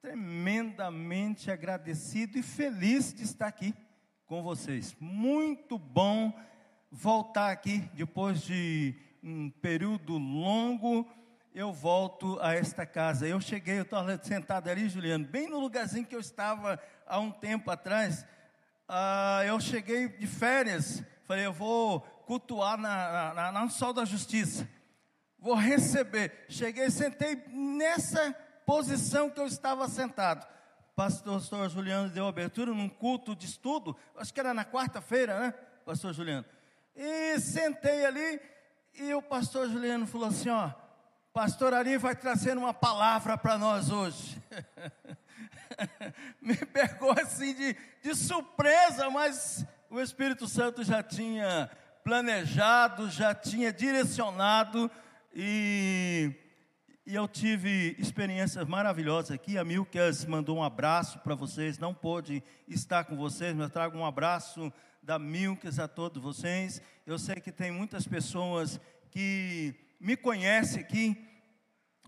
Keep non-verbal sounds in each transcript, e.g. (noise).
tremendamente agradecido e feliz de estar aqui com vocês. Muito bom voltar aqui depois de um período longo. Eu volto a esta casa. Eu cheguei, eu estava sentado ali, Juliano, bem no lugarzinho que eu estava há um tempo atrás. Ah, eu cheguei de férias, falei, eu vou cultuar na, na, na Sol da Justiça. Vou receber. Cheguei, sentei nessa posição que eu estava sentado. Pastor, pastor Juliano deu abertura num culto de estudo, acho que era na quarta-feira, né, pastor Juliano? E sentei ali, e o pastor Juliano falou assim: ó, pastor Ari vai trazer uma palavra para nós hoje. (laughs) Me pegou assim de, de surpresa, mas o Espírito Santo já tinha planejado, já tinha direcionado, e e eu tive experiências maravilhosas aqui. A Milkas mandou um abraço para vocês. Não pôde estar com vocês, mas trago um abraço da Milkas a todos vocês. Eu sei que tem muitas pessoas que me conhecem aqui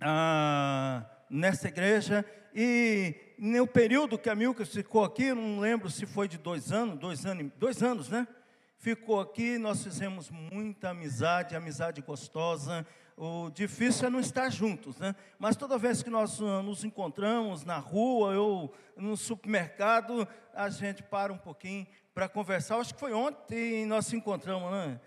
ah, nessa igreja. E no período que a Milkas ficou aqui, não lembro se foi de dois anos, dois anos, dois anos, né? Ficou aqui, nós fizemos muita amizade, amizade gostosa o difícil é não estar juntos, né? Mas toda vez que nós uh, nos encontramos na rua ou no supermercado, a gente para um pouquinho para conversar. Acho que foi ontem nós nos encontramos, né,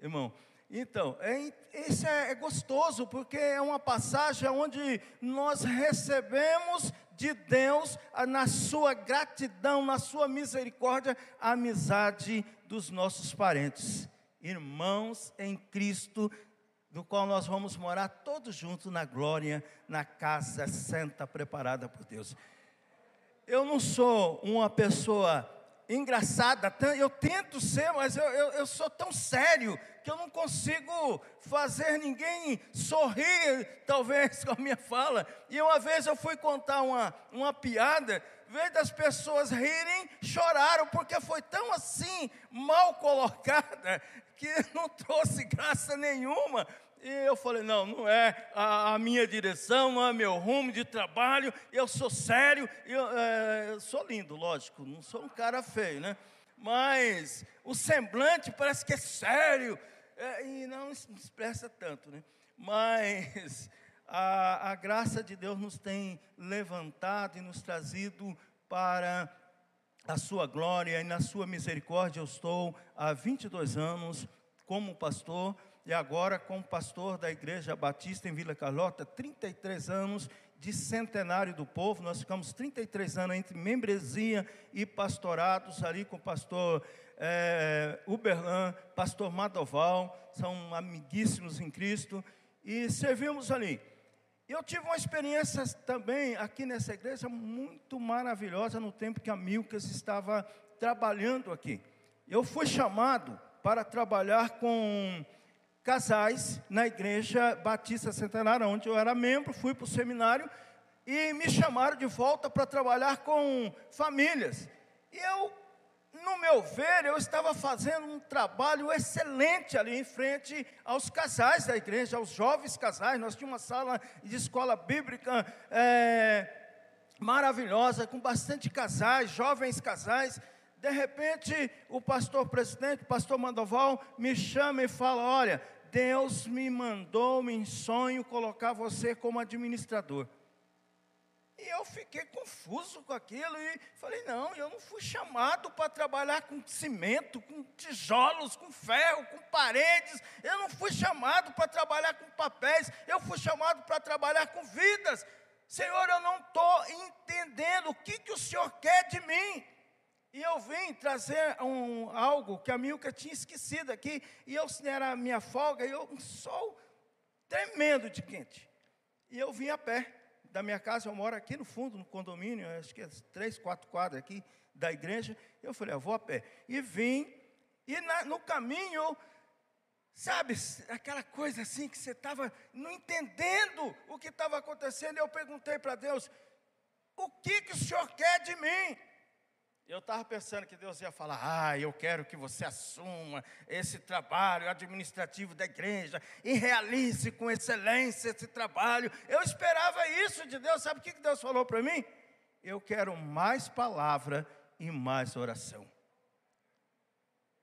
irmão? Então, é, isso é, é gostoso, porque é uma passagem onde nós recebemos de Deus, na sua gratidão, na sua misericórdia, a amizade dos nossos parentes. Irmãos em Cristo, do qual nós vamos morar todos juntos na glória, na casa santa preparada por Deus. Eu não sou uma pessoa engraçada, eu tento ser, mas eu, eu, eu, sou tão sério que eu não consigo fazer ninguém sorrir, talvez, (laughs) com a minha fala. E uma vez eu fui contar uma, uma piada, vez das pessoas rirem, choraram, porque foi tão assim, mal colocada, que (laughs) não trouxe graça nenhuma. E eu falei: não, não é a, a, minha direção, não é meu rumo de trabalho, eu sou sério, eu, é, eu sou lindo, lógico, não sou um cara feio, né? Mas o semblante parece que é sério, é, e não expressa tanto, né? Mas (laughs) a, a graça de Deus nos tem levantado e nos trazido para a sua glória e na sua misericórdia. Eu estou há 22 anos como pastor e agora como pastor da Igreja Batista em Vila Carlota, 33 anos de centenário do povo. Nós ficamos 33 anos entre membresia e pastorados, ali com o pastor é, Uberlan, pastor Madoval, são amiguíssimos em Cristo, e servimos ali. Eu tive uma experiência também aqui nessa igreja muito maravilhosa no tempo que a Milcas estava trabalhando aqui. Eu fui chamado para trabalhar com casais na igreja Batista Centenária, onde eu era membro, fui para o seminário e me chamaram de volta para trabalhar com famílias. E eu, no meu ver, eu estava fazendo um trabalho excelente ali em frente aos casais da igreja, aos jovens casais. Nós tínhamos uma sala de escola bíblica é, maravilhosa, com bastante casais, jovens casais. De repente, o pastor presidente, o pastor Mandoval, me chama e fala: Olha, Deus me mandou em sonho colocar você como administrador. E eu fiquei confuso com aquilo e falei: não, eu não fui chamado para trabalhar com cimento, com tijolos, com ferro, com paredes. Eu não fui chamado para trabalhar com papéis. Eu fui chamado para trabalhar com vidas. Senhor, eu não estou entendendo o que, que o Senhor quer de mim. E eu vim trazer um, algo que a Milka tinha esquecido aqui, e eu era a minha folga, e eu, um sol tremendo de quente. E eu vim a pé da minha casa, eu moro aqui no fundo, no condomínio, acho que é três, quatro quadras aqui da igreja. Eu falei, eu vou a pé. E vim, e na, no caminho, sabe, aquela coisa assim que você estava não entendendo o que estava acontecendo. Eu perguntei para Deus, o que, que o Senhor quer de mim? Eu estava pensando que Deus ia falar: Ah, eu quero que você assuma esse trabalho administrativo da igreja e realize com excelência esse trabalho. Eu esperava isso de Deus. Sabe o que Deus falou para mim? Eu quero mais palavra e mais oração.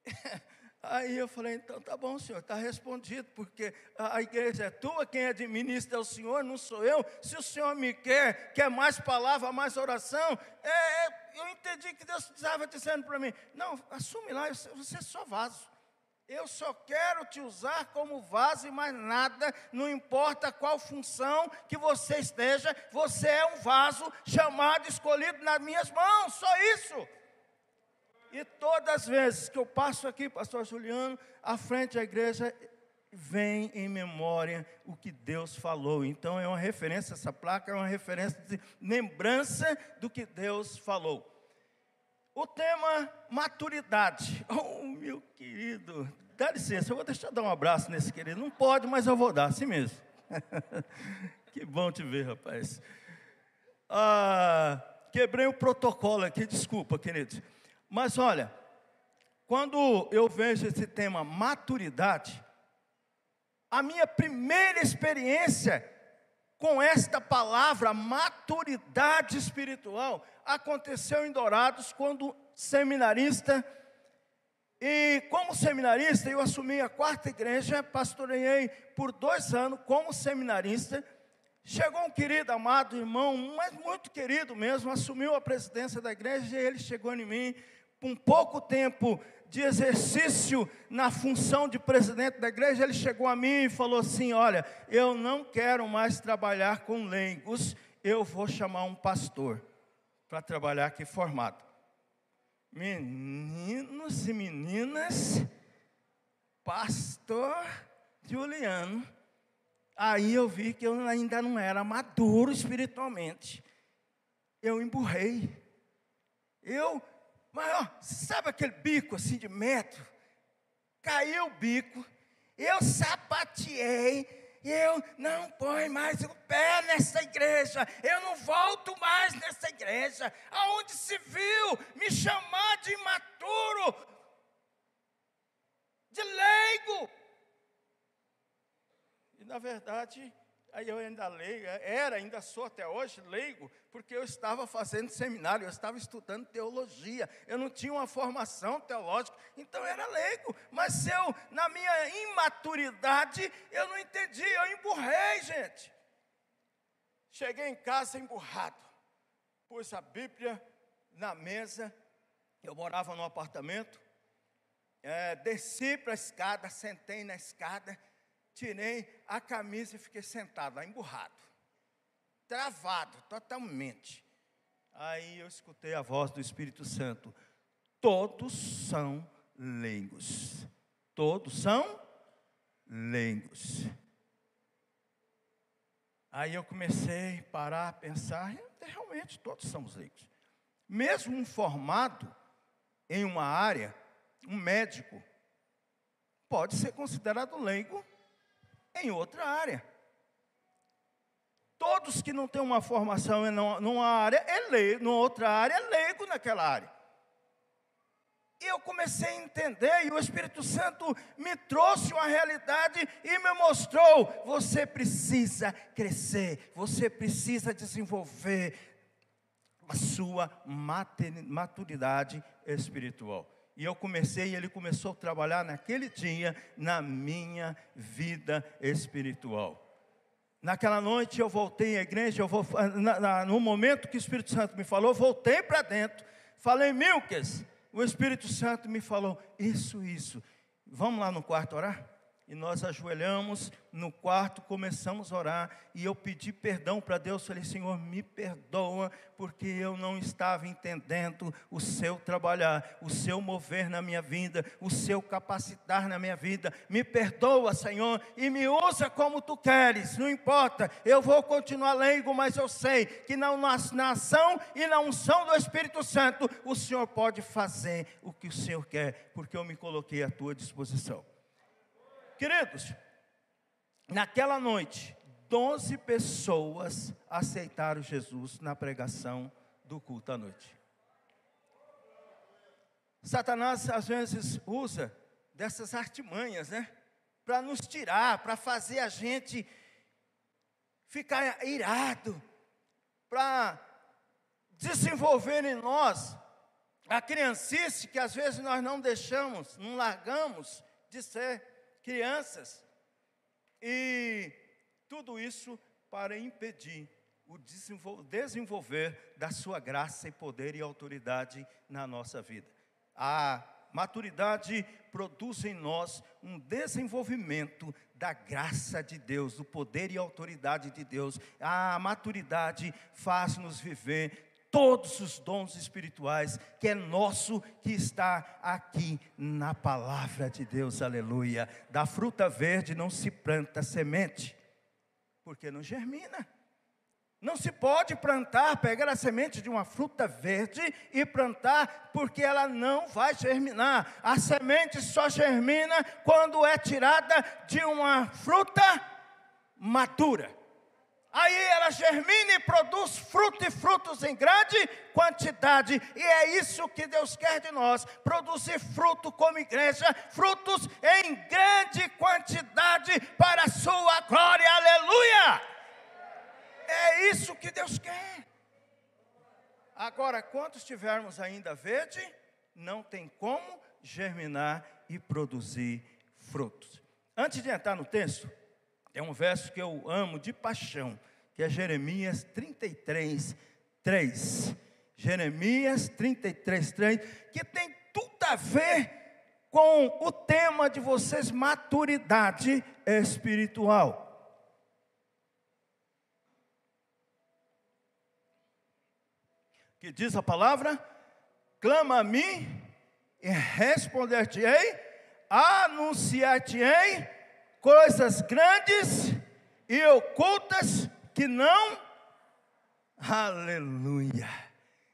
(laughs) Aí eu falei, então tá bom, senhor, está respondido, porque a igreja é tua, quem administra é o senhor, não sou eu. Se o senhor me quer, quer mais palavra, mais oração, é, é eu entendi que Deus estava dizendo para mim: não, assume lá, você é só vaso. Eu só quero te usar como vaso e mais nada, não importa qual função que você esteja, você é um vaso chamado, escolhido nas minhas mãos, só isso. E todas as vezes que eu passo aqui, pastor Juliano, à frente da igreja, vem em memória o que Deus falou. Então é uma referência, essa placa é uma referência de lembrança do que Deus falou. O tema maturidade. (laughs) Oh, meu querido, dá licença, eu vou deixar dar um abraço nesse querido. Não pode, mas eu vou dar, assim mesmo. (laughs) que bom te ver, rapaz. Ah, quebrei o protocolo aqui, desculpa, queridos. Mas olha, quando eu vejo esse tema maturidade, a minha primeira experiência com esta palavra maturidade espiritual aconteceu em Dourados quando seminarista e como seminarista eu assumi a quarta igreja, pastoreei por dois anos como seminarista. Chegou um querido, amado irmão, mas muito querido mesmo, assumiu a presidência da igreja e ele chegou em mim com pouco tempo de exercício na função de presidente da igreja, ele chegou a mim e falou assim: Olha, eu não quero mais trabalhar com leigos, eu vou chamar um pastor para trabalhar aqui formado. Meninos e meninas, pastor Juliano. Aí eu vi que eu ainda não era maduro espiritualmente. Eu emburrei. Eu mas, ó, sabe aquele bico assim de metro? Caiu o bico, eu sapateei, eu não ponho mais o pé nessa igreja, eu não volto mais nessa igreja. Aonde se viu me chamar de imaturo, de leigo? E na verdade, Aí eu ainda leigo, era, ainda sou até hoje leigo, porque eu estava fazendo seminário, eu estava estudando teologia, eu não tinha uma formação teológica, então eu era leigo. Mas eu, na minha imaturidade, eu não entendi, eu emburrei, gente. Cheguei em casa emburrado, pus a Bíblia na mesa, eu morava num apartamento, é, desci para a escada, sentei na escada, tirei a camisa e fiquei sentado lá, emburrado, travado totalmente. Aí eu escutei a voz do Espírito Santo: todos são leigos, todos são leigos. Aí eu comecei a parar, a pensar, realmente todos somos leigos. Mesmo um formado em uma área, um médico, pode ser considerado leigo em outra área. Todos que não têm uma formação em numa área, é leigo, numa outra área, é leigo naquela área. E eu comecei a entender, e o Espírito Santo me trouxe uma realidade e me mostrou: você precisa crescer, você precisa desenvolver a sua maturidade espiritual. E eu comecei, e ele começou a trabalhar naquele dia na minha vida espiritual. Naquela noite eu voltei à igreja, eu vou, na, na, no momento que o Espírito Santo me falou, voltei para dentro, falei, Milkes, o Espírito Santo me falou, isso, isso. Vamos lá no quarto orar? E nós ajoelhamos no quarto, começamos a orar, e eu pedi perdão para Deus, falei, Senhor, me perdoa, porque eu não estava entendendo o seu trabalhar, o seu mover na minha vida, o seu capacitar na minha vida, me perdoa, Senhor, e me usa como tu queres, não importa, eu vou continuar leigo, mas eu sei que na, na ação e na unção do Espírito Santo, o Senhor pode fazer o que o Senhor quer, porque eu me coloquei à tua disposição. Queridos, naquela noite, doze pessoas aceitaram Jesus na pregação do culto à noite. Satanás às vezes usa dessas artimanhas, né? Para nos tirar, para fazer a gente ficar irado, para desenvolver em nós a criancice que às vezes nós não deixamos, não largamos de ser crianças. E tudo isso para impedir o desenvolver da sua graça e poder e autoridade na nossa vida. A maturidade produz em nós um desenvolvimento da graça de Deus, do poder e autoridade de Deus. A maturidade faz-nos viver todos os dons espirituais que é nosso, que está aqui na palavra de Deus, aleluia. Da fruta verde não se planta semente, porque não germina. Não se pode plantar, pegar a semente de uma fruta verde e plantar, porque ela não vai germinar. A semente só germina quando é tirada de uma fruta madura. Aí ela germina e produz fruto e frutos em grande quantidade, e é isso que Deus quer de nós: produzir fruto como igreja, frutos em grande quantidade para a Sua glória, aleluia! É isso que Deus quer. Agora, quantos tivermos ainda verde, não tem como germinar e produzir frutos. Antes de entrar no texto, é um verso que eu amo de paixão, que é Jeremias 33, 3. Jeremias 33, 3, que tem tudo a ver com o tema de vocês, maturidade espiritual. Que diz a palavra: clama a mim e responder-te-ei, anunciar-te-ei coisas grandes e ocultas que não. Aleluia.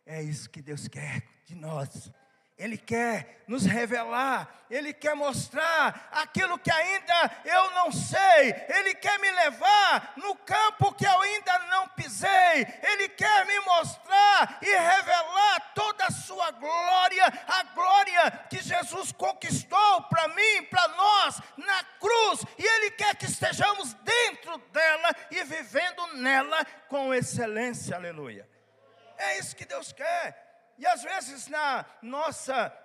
É isso que Deus quer de nós. Ele quer nos revelar, Ele quer mostrar aquilo que ainda eu não sei, Ele quer me levar no campo que eu ainda não pisei, Ele quer me mostrar e revelar toda a Sua glória, a glória que Jesus conquistou para mim, para nós, na cruz, e Ele quer que estejamos dentro dela e vivendo nela com excelência, aleluia. É isso que Deus quer. E às vezes na nossa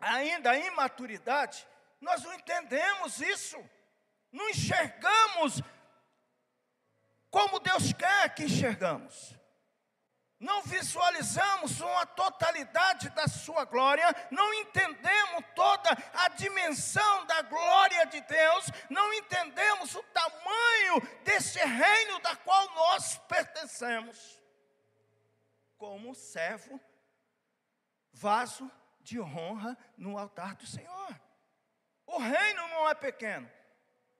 ainda imaturidade, nós não entendemos isso, não enxergamos como Deus quer que enxergamos. Não visualizamos uma totalidade da sua glória, não entendemos toda a dimensão da glória de Deus, não entendemos o tamanho desse reino da qual nós pertencemos. Como servo vaso de honra no altar do Senhor. O reino não é pequeno.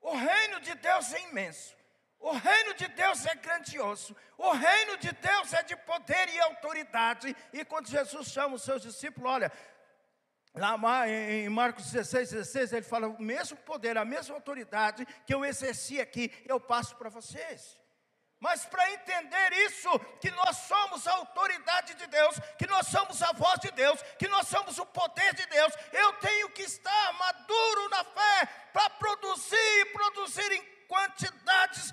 O reino de Deus é imenso. O reino de Deus é grandioso. O reino de Deus é de poder e autoridade. E quando Jesus chama os seus discípulos, olha, lá em Marcos 16, 16, ele fala: o mesmo poder, a mesma autoridade que eu exerci aqui, eu passo para vocês. Mas para entender isso, que nós somos a autoridade de Deus, que nós somos a voz de Deus, que nós somos o poder de Deus, eu tenho que estar maduro na fé para produzir e produzir em quantidades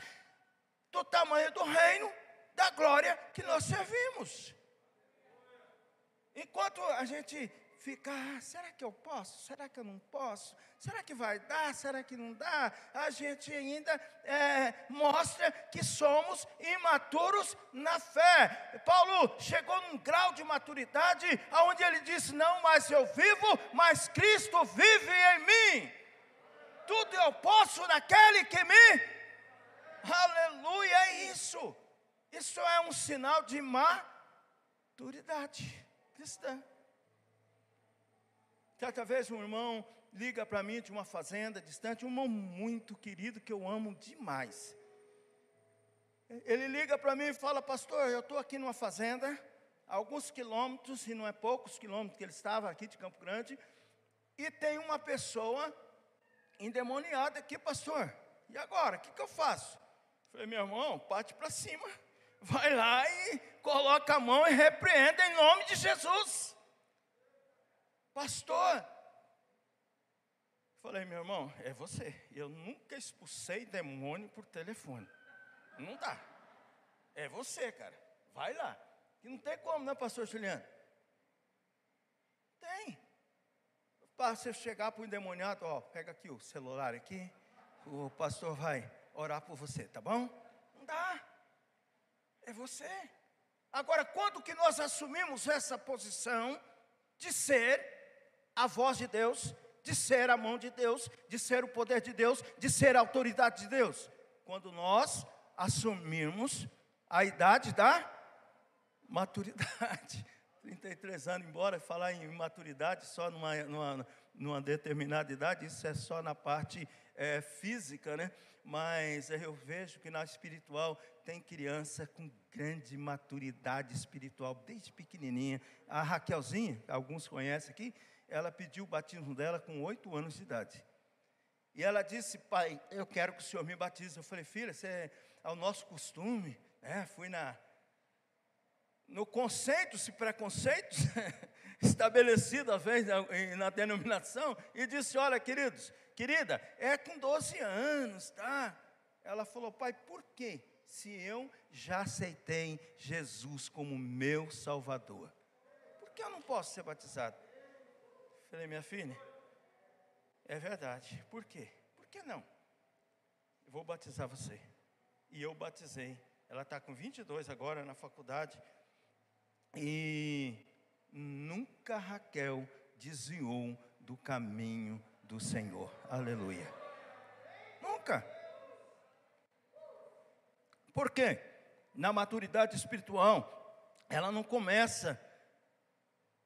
do tamanho do reino, da glória que nós servimos. Enquanto a gente fica, ah, será que eu posso? Será que eu não posso? Será que vai dar? Será que não dá? A gente ainda é, mostra que somos imaturos na fé. Paulo chegou num grau de maturidade onde ele disse: Não mais eu vivo, mas Cristo vive em mim. Tudo eu posso naquele que me. Aleluia, é isso. Isso é um sinal de maturidade cristã. Certa vez um irmão liga para mim de uma fazenda distante, um irmão muito querido que eu amo demais. Ele liga para mim e fala, pastor, eu estou aqui numa fazenda, alguns quilômetros, e não é poucos quilômetros que ele estava aqui de Campo Grande, e tem uma pessoa endemoniada aqui, pastor. E agora, o que, que eu faço? falei, meu irmão, parte para cima, vai lá e coloca a mão e repreenda em nome de Jesus. Pastor, falei, meu irmão, é você. Eu nunca expulsei demônio por telefone. Não dá. É você, cara. Vai lá. Que não tem como, né, pastor Juliano? Tem. Para você chegar para o endemoniado, ó, pega aqui o celular aqui, o pastor vai orar por você, tá bom? Não dá. É você. Agora, quando que nós assumimos essa posição de ser a voz de Deus, de ser a mão de Deus, de ser o poder de Deus, de ser a autoridade de Deus? Quando nós assumirmos a idade da maturidade. (laughs) 33 anos, embora falar em maturidade só numa, numa, numa determinada idade, isso é só na parte é, física, né? Mas eu vejo que na espiritual tem criança com grande maturidade espiritual, desde pequenininha. A Raquelzinha, alguns conhecem aqui, ela pediu o batismo dela com oito anos de idade. E ela disse, pai, eu quero que o senhor me batize. Eu falei, filha, isso é ao nosso costume. É, fui na, no conceito, se preconceito (laughs) estabelecido às vezes na, na denominação, e disse: Olha, queridos, querida, é com 12 anos, tá? Ela falou: Pai, por quê? Se eu já aceitei Jesus como meu Salvador, por que eu não posso ser batizado? Falei, minha filha, é verdade. Por quê? Por que não? Eu vou batizar você. E eu batizei. Ela está com 22 agora na faculdade. E nunca Raquel desviou do caminho do Senhor. Aleluia. Nunca. Por quê? Na maturidade espiritual, ela não começa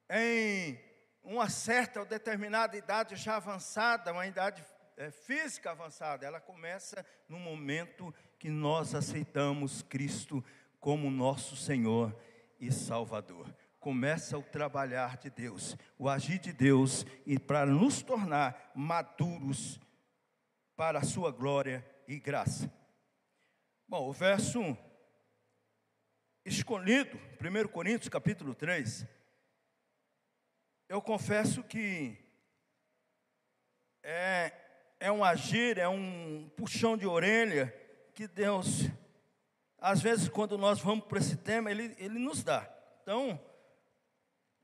em uma certa ou determinada idade já avançada, uma idade é, física avançada, ela começa no momento que nós aceitamos Cristo como nosso Senhor e Salvador. Começa o trabalhar de Deus, o agir de Deus, e para nos tornar maduros para a sua glória e graça. Bom, o verso escolhido, 1 Coríntios capítulo 3, eu confesso que é, é um agir, é um puxão de orelha que Deus às vezes, quando nós vamos para esse tema, ele, ele nos dá. Então,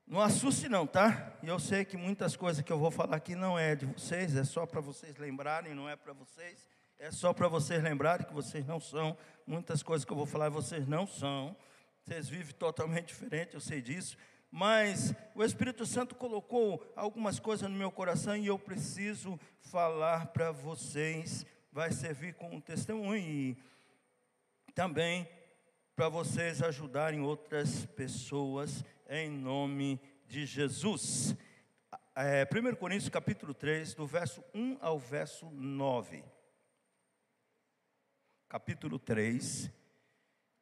não assuste não, tá? E eu sei que muitas coisas que eu vou falar aqui não é de vocês, é só para vocês lembrarem, não é para vocês. É só para vocês lembrarem que vocês não são. Muitas coisas que eu vou falar vocês não são. Vocês vivem totalmente diferente, eu sei disso. Mas o Espírito Santo colocou algumas coisas no meu coração e eu preciso falar para vocês. Vai servir como testemunho. E também para vocês ajudarem outras pessoas em nome de Jesus. É, 1 Coríntios capítulo 3, do verso 1 ao verso 9. Capítulo 3,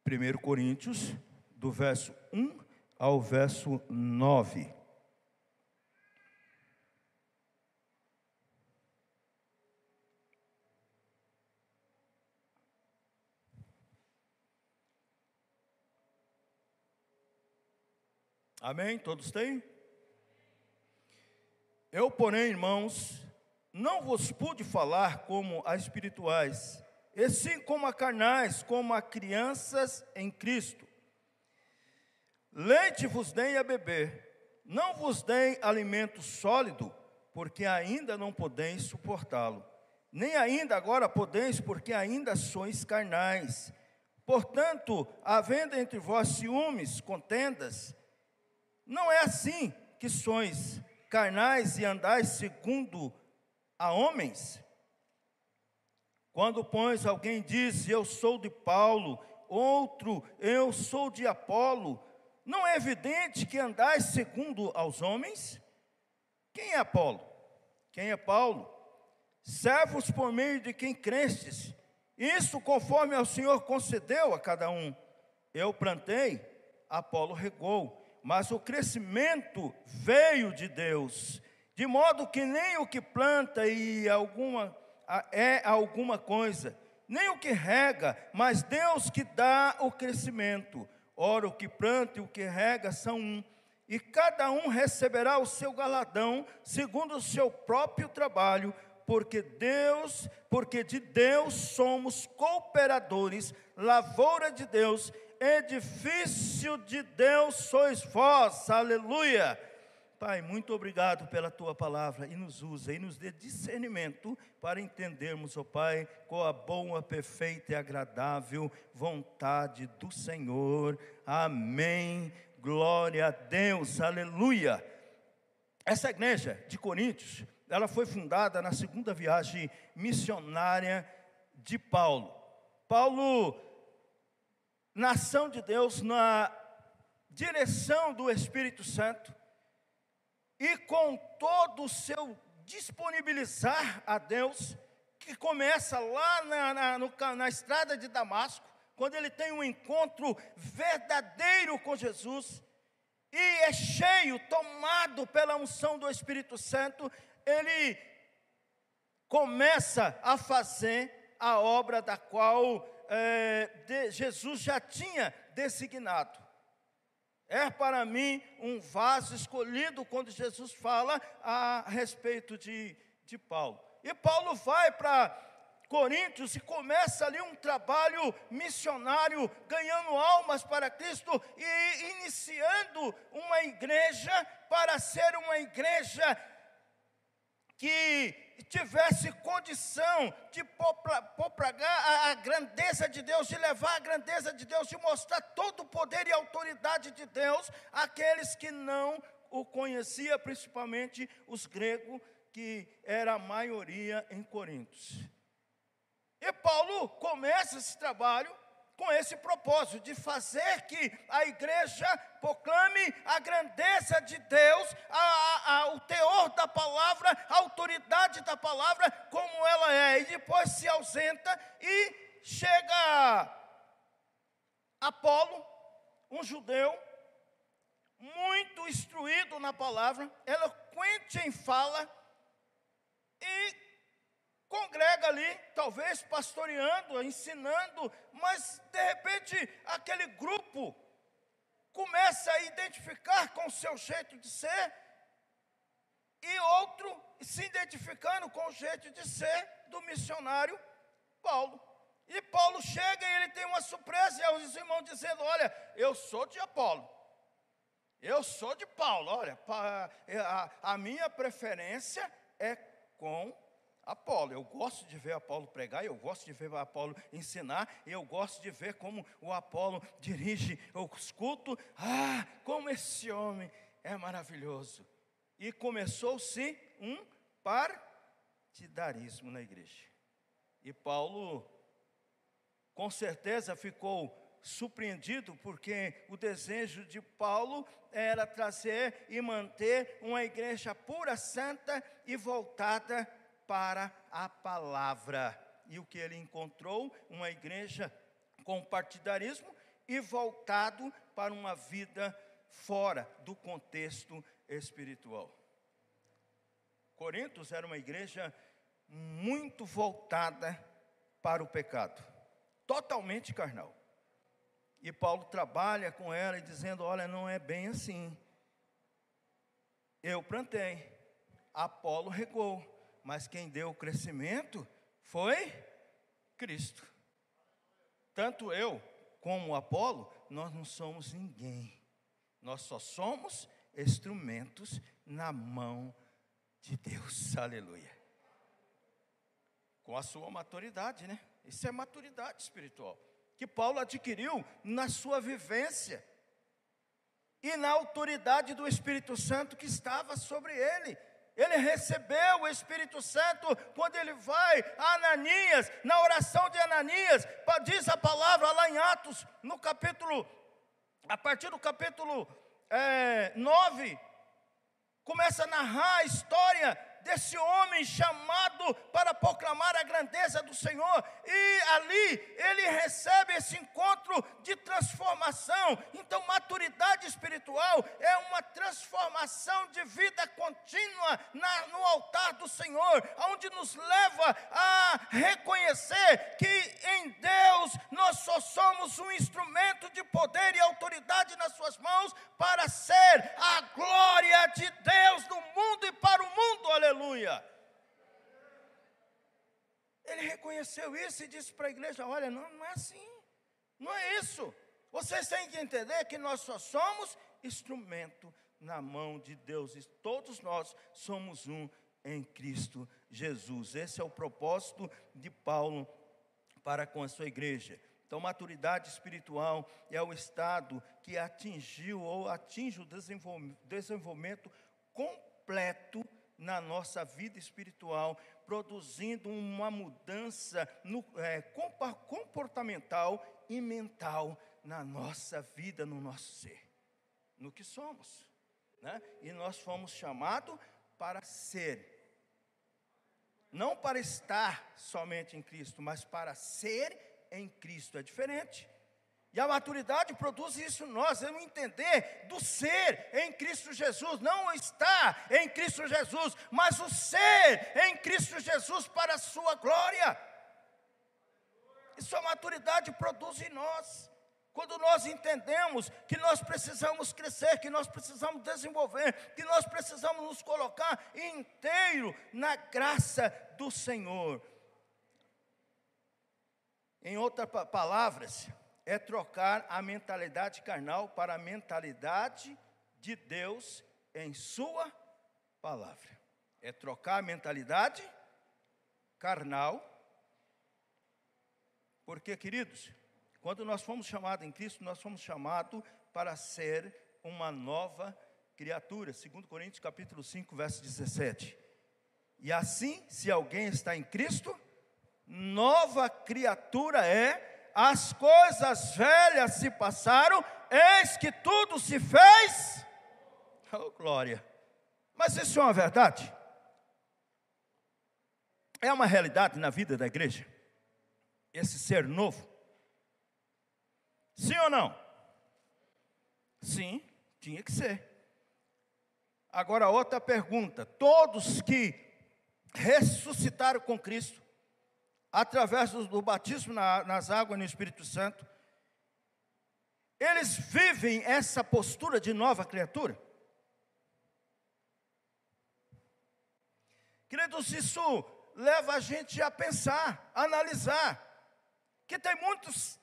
1 Coríntios, do verso 1 ao verso 9. Amém? Todos têm? Eu, porém, irmãos, não vos pude falar como a espirituais, e sim como a carnais, como a crianças em Cristo. Leite vos dei a beber, não vos dei alimento sólido, porque ainda não podeis suportá-lo. Nem ainda agora podeis, porque ainda sois carnais. Portanto, havendo entre vós ciúmes, contendas, não é assim que sois carnais e andais segundo a homens? Quando, pois, alguém diz, eu sou de Paulo, outro, eu sou de Apolo, não é evidente que andais segundo aos homens? Quem é Apolo? Quem é Paulo? Servos por meio de quem crestes, isso conforme ao Senhor concedeu a cada um. Eu plantei, Apolo regou, mas o crescimento veio de Deus, de modo que nem o que planta e alguma é alguma coisa, nem o que rega, mas Deus que dá o crescimento. Ora, o que planta e o que rega são um, e cada um receberá o seu galadão segundo o seu próprio trabalho, porque Deus, porque de Deus somos cooperadores, lavoura de Deus, edifício de Deus sois vós, aleluia. Pai, muito obrigado pela tua palavra e nos usa e nos dê discernimento para entendermos, ó oh Pai, qual a boa, perfeita e agradável vontade do Senhor. Amém. Glória a Deus, aleluia. Essa igreja de Coríntios, ela foi fundada na segunda viagem missionária de Paulo. Paulo, nação de Deus, na direção do Espírito Santo, e com todo o seu disponibilizar a Deus, que começa lá na, na, no, na estrada de Damasco, quando ele tem um encontro verdadeiro com Jesus, e é cheio, tomado pela unção do Espírito Santo, ele começa a fazer a obra da qual é, de, Jesus já tinha designado. É para mim um vaso escolhido quando Jesus fala a respeito de, de Paulo. E Paulo vai para Coríntios e começa ali um trabalho missionário, ganhando almas para Cristo e iniciando uma igreja para ser uma igreja que tivesse condição de propagar a, grandeza de Deus, de levar a grandeza de Deus, de mostrar todo o poder e autoridade de Deus àqueles que não o conhecia, principalmente os gregos, que era a maioria em Coríntios. E Paulo começa esse trabalho com esse propósito de fazer que a igreja proclame a grandeza de Deus, a, a, o teor da palavra, a autoridade da palavra, como ela é, e depois se ausenta e chega Apolo, um judeu, muito instruído na palavra, eloquente em fala, e congrega ali, talvez pastoreando, ensinando, mas de repente aquele grupo começa a identificar com o seu jeito de ser, e outro se identificando com o jeito de ser do missionário Paulo. E Paulo chega e ele tem uma surpresa, e os irmãos dizendo: Olha, eu sou de Apolo, eu sou de Paulo, olha, a, a minha preferência é com Apolo. Eu gosto de ver Apolo pregar, eu gosto de ver Apolo ensinar, eu gosto de ver como o Apolo dirige os cultos. Ah, como esse homem é maravilhoso. E começou-se um partidarismo na igreja. E Paulo, com certeza, ficou surpreendido, porque o desejo de Paulo era trazer e manter uma igreja pura, santa e voltada para a palavra. E o que ele encontrou? Uma igreja com partidarismo e voltado para uma vida fora do contexto espiritual. Corintos era uma igreja muito voltada para o pecado, totalmente carnal. E Paulo trabalha com ela e dizendo: Olha, não é bem assim. Eu plantei, Apolo regou, mas quem deu o crescimento foi Cristo. Tanto eu como Apolo, nós não somos ninguém. Nós só somos instrumentos na mão de Deus. (laughs) Aleluia. Com a sua maturidade, né? Isso é maturidade espiritual que Paulo adquiriu na sua vivência e na autoridade do Espírito Santo que estava sobre ele. Ele recebeu o Espírito Santo quando ele vai a Ananias, na oração de Ananias, diz a palavra lá em Atos, no capítulo, a partir do capítulo é, 9, começa a narrar a história desse homem chamado para proclamar a grandeza do Senhor, e ali ele recebe esse encontro de transformação. Então, maturidade espiritual é uma transformação de vida contínua na, no altar do Senhor, onde nos leva a reconhecer que em Deus nós só somos um instrumento de poder e autoridade nas Suas mãos para ser a glória de Deus no mundo e para o mundo, aleluia. Ele reconheceu isso e disse para a igreja: Olha, não, não é assim, não é isso. Vocês têm que entender que nós só somos instrumento na mão de Deus, e todos nós somos um em Cristo Jesus. Esse é o propósito de Paulo para com a sua igreja. Então, maturidade espiritual é o estado que atingiu ou atinge o desenvolvimento completo na nossa vida espiritual, produzindo uma mudança no, é, comportamental e mental na nossa vida, no nosso ser, no que somos. Né? E nós fomos chamados para ser, não para estar somente em Cristo, mas para ser em Cristo. É diferente. E a maturidade produz isso em nós, é um entender do ser em Cristo Jesus, não estar em Cristo Jesus, mas o ser em Cristo Jesus para a sua glória. Isso a maturidade produz em nós. Quando nós entendemos que nós precisamos crescer, que nós precisamos desenvolver, que nós precisamos nos colocar inteiro na graça do Senhor. Em outras palavras, é trocar a mentalidade carnal para a mentalidade de Deus em Sua palavra. É trocar a mentalidade carnal, porque, queridos, quando nós fomos chamados em Cristo, nós fomos chamados para ser uma nova criatura. 2 Coríntios capítulo 5, verso 17. E assim, se alguém está em Cristo, nova criatura é as coisas velhas se passaram, eis que tudo se fez. Oh, glória. Mas isso é uma verdade? É uma realidade na vida da igreja? Esse ser novo? Sim ou não? Sim, tinha que ser. Agora, outra pergunta: todos que ressuscitaram com Cristo, através do, do batismo na, nas águas no Espírito Santo, eles vivem essa postura de nova criatura. Queridos, isso leva a gente a pensar, a analisar, que tem muitos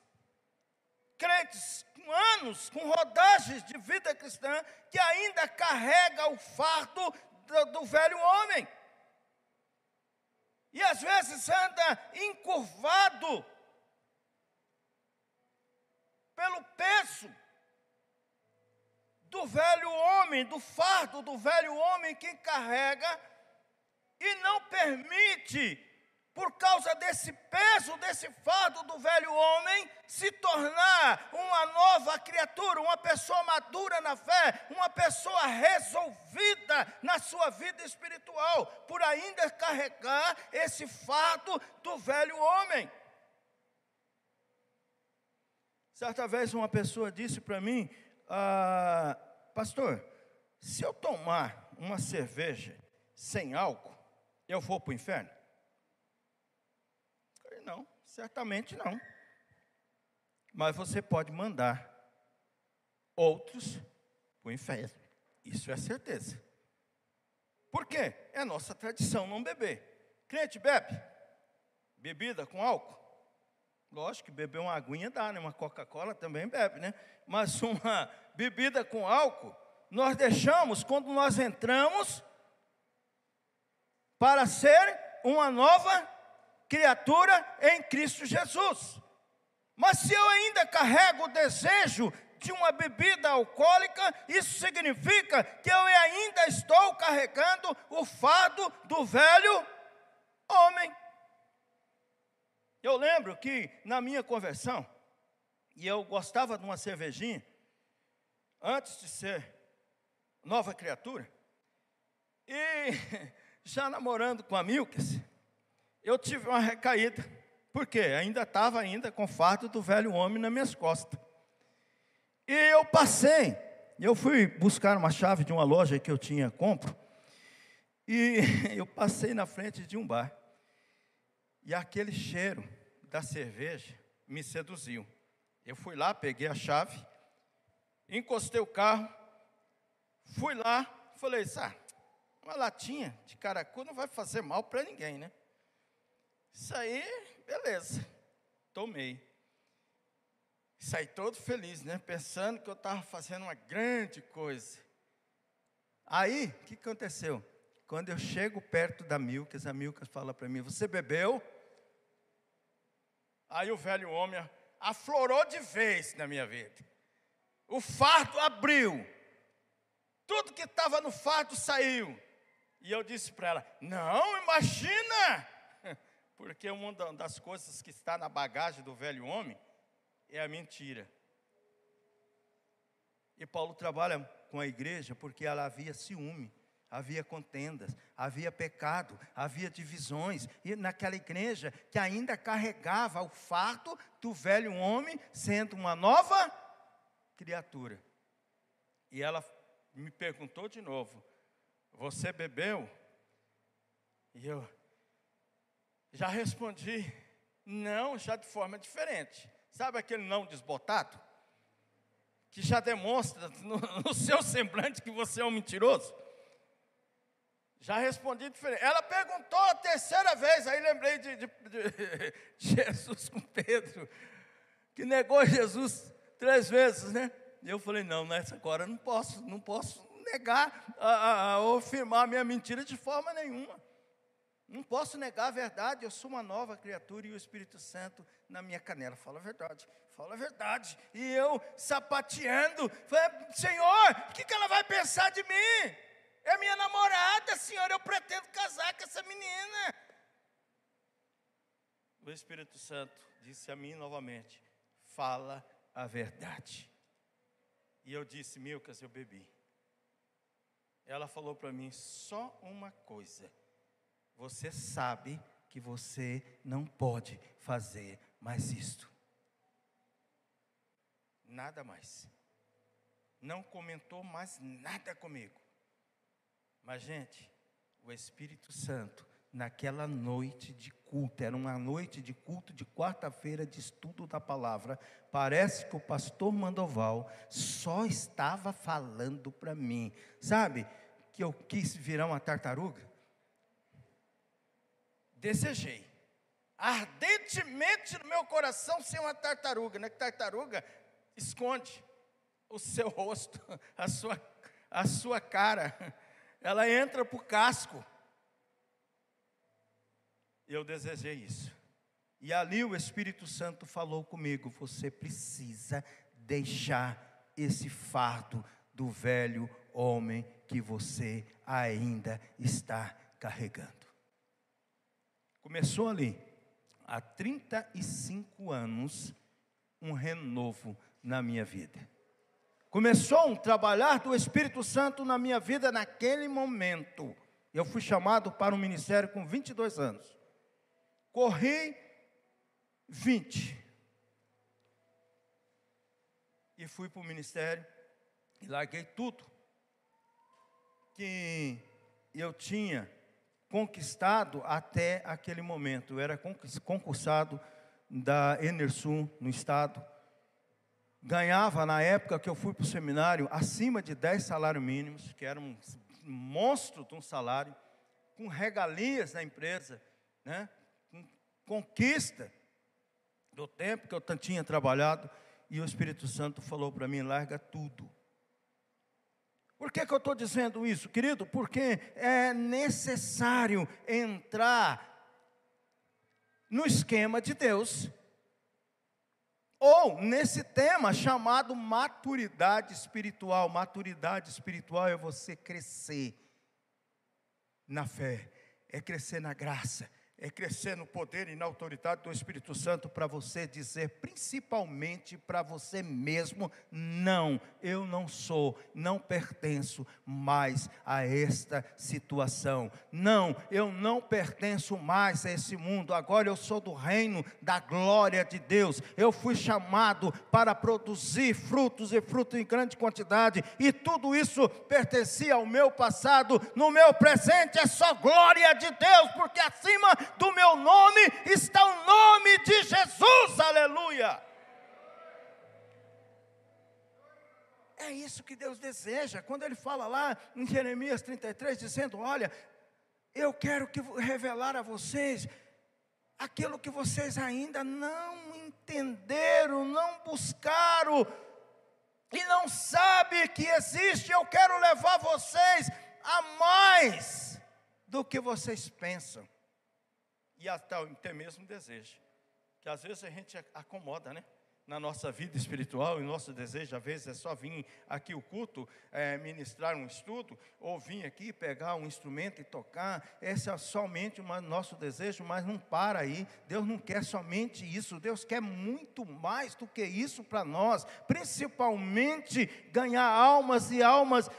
crentes com anos, com rodagens de vida cristã, que ainda carrega o fardo do, do velho homem e às vezes anda encurvado pelo peso do velho homem, do fardo do velho homem que carrega e não permite por causa desse peso, desse fardo do velho homem, se tornar uma nova criatura, uma pessoa madura na fé, uma pessoa resolvida na sua vida espiritual, por ainda carregar esse fardo do velho homem. Certa vez uma pessoa disse para mim, ah, pastor, se eu tomar uma cerveja sem álcool, eu vou para o inferno? Não, certamente não. Mas você pode mandar outros para o inferno. Isso é certeza. Por quê? É nossa tradição não beber. Crente bebe? Bebida com álcool? Lógico que beber uma aguinha dá, né? Uma Coca-Cola também bebe, né? Mas uma bebida com álcool, nós deixamos quando nós entramos para ser uma nova criatura em Cristo Jesus. Mas se eu ainda carrego o desejo de uma bebida alcoólica, isso significa que eu ainda estou carregando o fado do velho homem. Eu lembro que na minha conversão, e eu gostava de uma cervejinha, antes de ser nova criatura, e (laughs) já namorando com a Milkes, eu tive uma recaída. Por quê? Ainda estava ainda com o fardo do velho homem nas minhas costas. E eu passei, eu fui buscar uma chave de uma loja que eu tinha compro, e (laughs) eu passei na frente de um bar. E aquele cheiro da cerveja me seduziu. Eu fui lá, peguei a chave, encostei o carro, fui lá, falei, ah, uma latinha de caracu não vai fazer mal para ninguém, né? Isso aí, beleza. Tomei. Saí todo feliz, né? Pensando que eu estava fazendo uma grande coisa. Aí, o que aconteceu? Quando eu chego perto da Milkas, a Milkas fala para mim: Você bebeu? Aí o velho homem aflorou de vez na minha vida. O fardo abriu. Tudo que estava no fardo saiu. E eu disse para ela: Não, imagina! Porque uma das coisas que está na bagagem do velho homem é a mentira. E Paulo trabalha com a igreja porque ela havia ciúme, havia contendas, havia pecado, havia divisões, e naquela igreja que ainda carregava o fardo do velho homem sendo uma nova criatura. E ela me perguntou de novo: Você bebeu? E eu já respondi: Não, já de forma diferente. Sabe aquele não desbotado? Que já demonstra (laughs) no, no seu semblante que você é um mentiroso? Já respondi diferente. Ela perguntou a terceira vez, aí lembrei de, de, (laughs) de, Jesus com Pedro, que negou Jesus três vezes, né? E eu falei, não, nessa agora eu não posso, não posso negar a afirmar a minha mentira de forma nenhuma. Não posso negar a verdade, eu sou uma nova criatura e o Espírito Santo na minha canela. Fala a verdade, fala a verdade. E eu sapateando, falei, Senhor, o que, que ela vai pensar de mim? É minha namorada, Senhor, eu pretendo casar com essa menina. O Espírito Santo disse a mim novamente: fala a verdade. E eu disse, Milcas, eu bebi. Ela falou para mim só uma coisa você sabe que você não pode fazer mais isto. Nada mais. Não comentou mais nada comigo. Mas, gente, o Espírito Santo, naquela noite de culto, era uma noite de culto de quarta-feira de estudo da palavra, parece que o pastor Mandoval só estava falando para mim, sabe, que eu quis virar uma tartaruga desejei ardentemente no meu coração ser uma tartaruga, né? Que tartaruga esconde o seu rosto, (laughs) a sua, a sua cara, (laughs) ela entra por casco. Eu desejei isso. E ali o Espírito Santo falou comigo: você precisa deixar esse fardo do velho homem que você ainda está carregando. Começou ali, há 35 anos, um renovo na minha vida. Começou um trabalhar do Espírito Santo na minha vida naquele momento. Eu fui chamado para o ministério com 22 anos. Corri 20. E fui para o ministério e larguei tudo que eu tinha conquistado até aquele momento. Eu era concursado da Enersul no estado. Ganhava, na época que eu fui para o seminário, acima de 10 salários mínimos, que era um monstro de um salário, com regalias na empresa, né? com conquista do tempo que eu tinha trabalhado. E o Espírito Santo falou para mim: larga tudo por que, que eu estou dizendo isso, querido? Porque é necessário entrar no esquema de Deus, ou nesse tema chamado maturidade espiritual. Maturidade espiritual é você crescer na fé, é crescer na graça, é crescer no poder e na autoridade do Espírito Santo para você dizer, principalmente para você mesmo: não, eu não sou, não pertenço mais a esta situação. Não, eu não pertenço mais a esse mundo. Agora eu sou do reino da glória de Deus. Eu fui chamado para produzir frutos e frutos em grande quantidade, e tudo isso pertencia ao meu passado. No meu presente é só glória de Deus, porque acima do meu nome está o nome de Jesus, aleluia. É isso que Deus deseja, quando Ele fala lá em Jeremias 33, dizendo: Olha, eu quero que revelar a vocês aquilo que vocês ainda não entenderam, não buscaram e não sabe que existe, eu quero levar vocês a mais do que vocês pensam. E até, mesmo desejo. Que às vezes a gente acomoda, né? na nossa vida espiritual e nosso desejo, às vezes, é só vir aqui o culto, é, ministrar um estudo, ou vir aqui pegar um instrumento e tocar. Esse é somente o nosso desejo, mas não para aí. Deus não quer somente isso, Deus quer muito mais do que isso para nós, principalmente ganhar almas e almas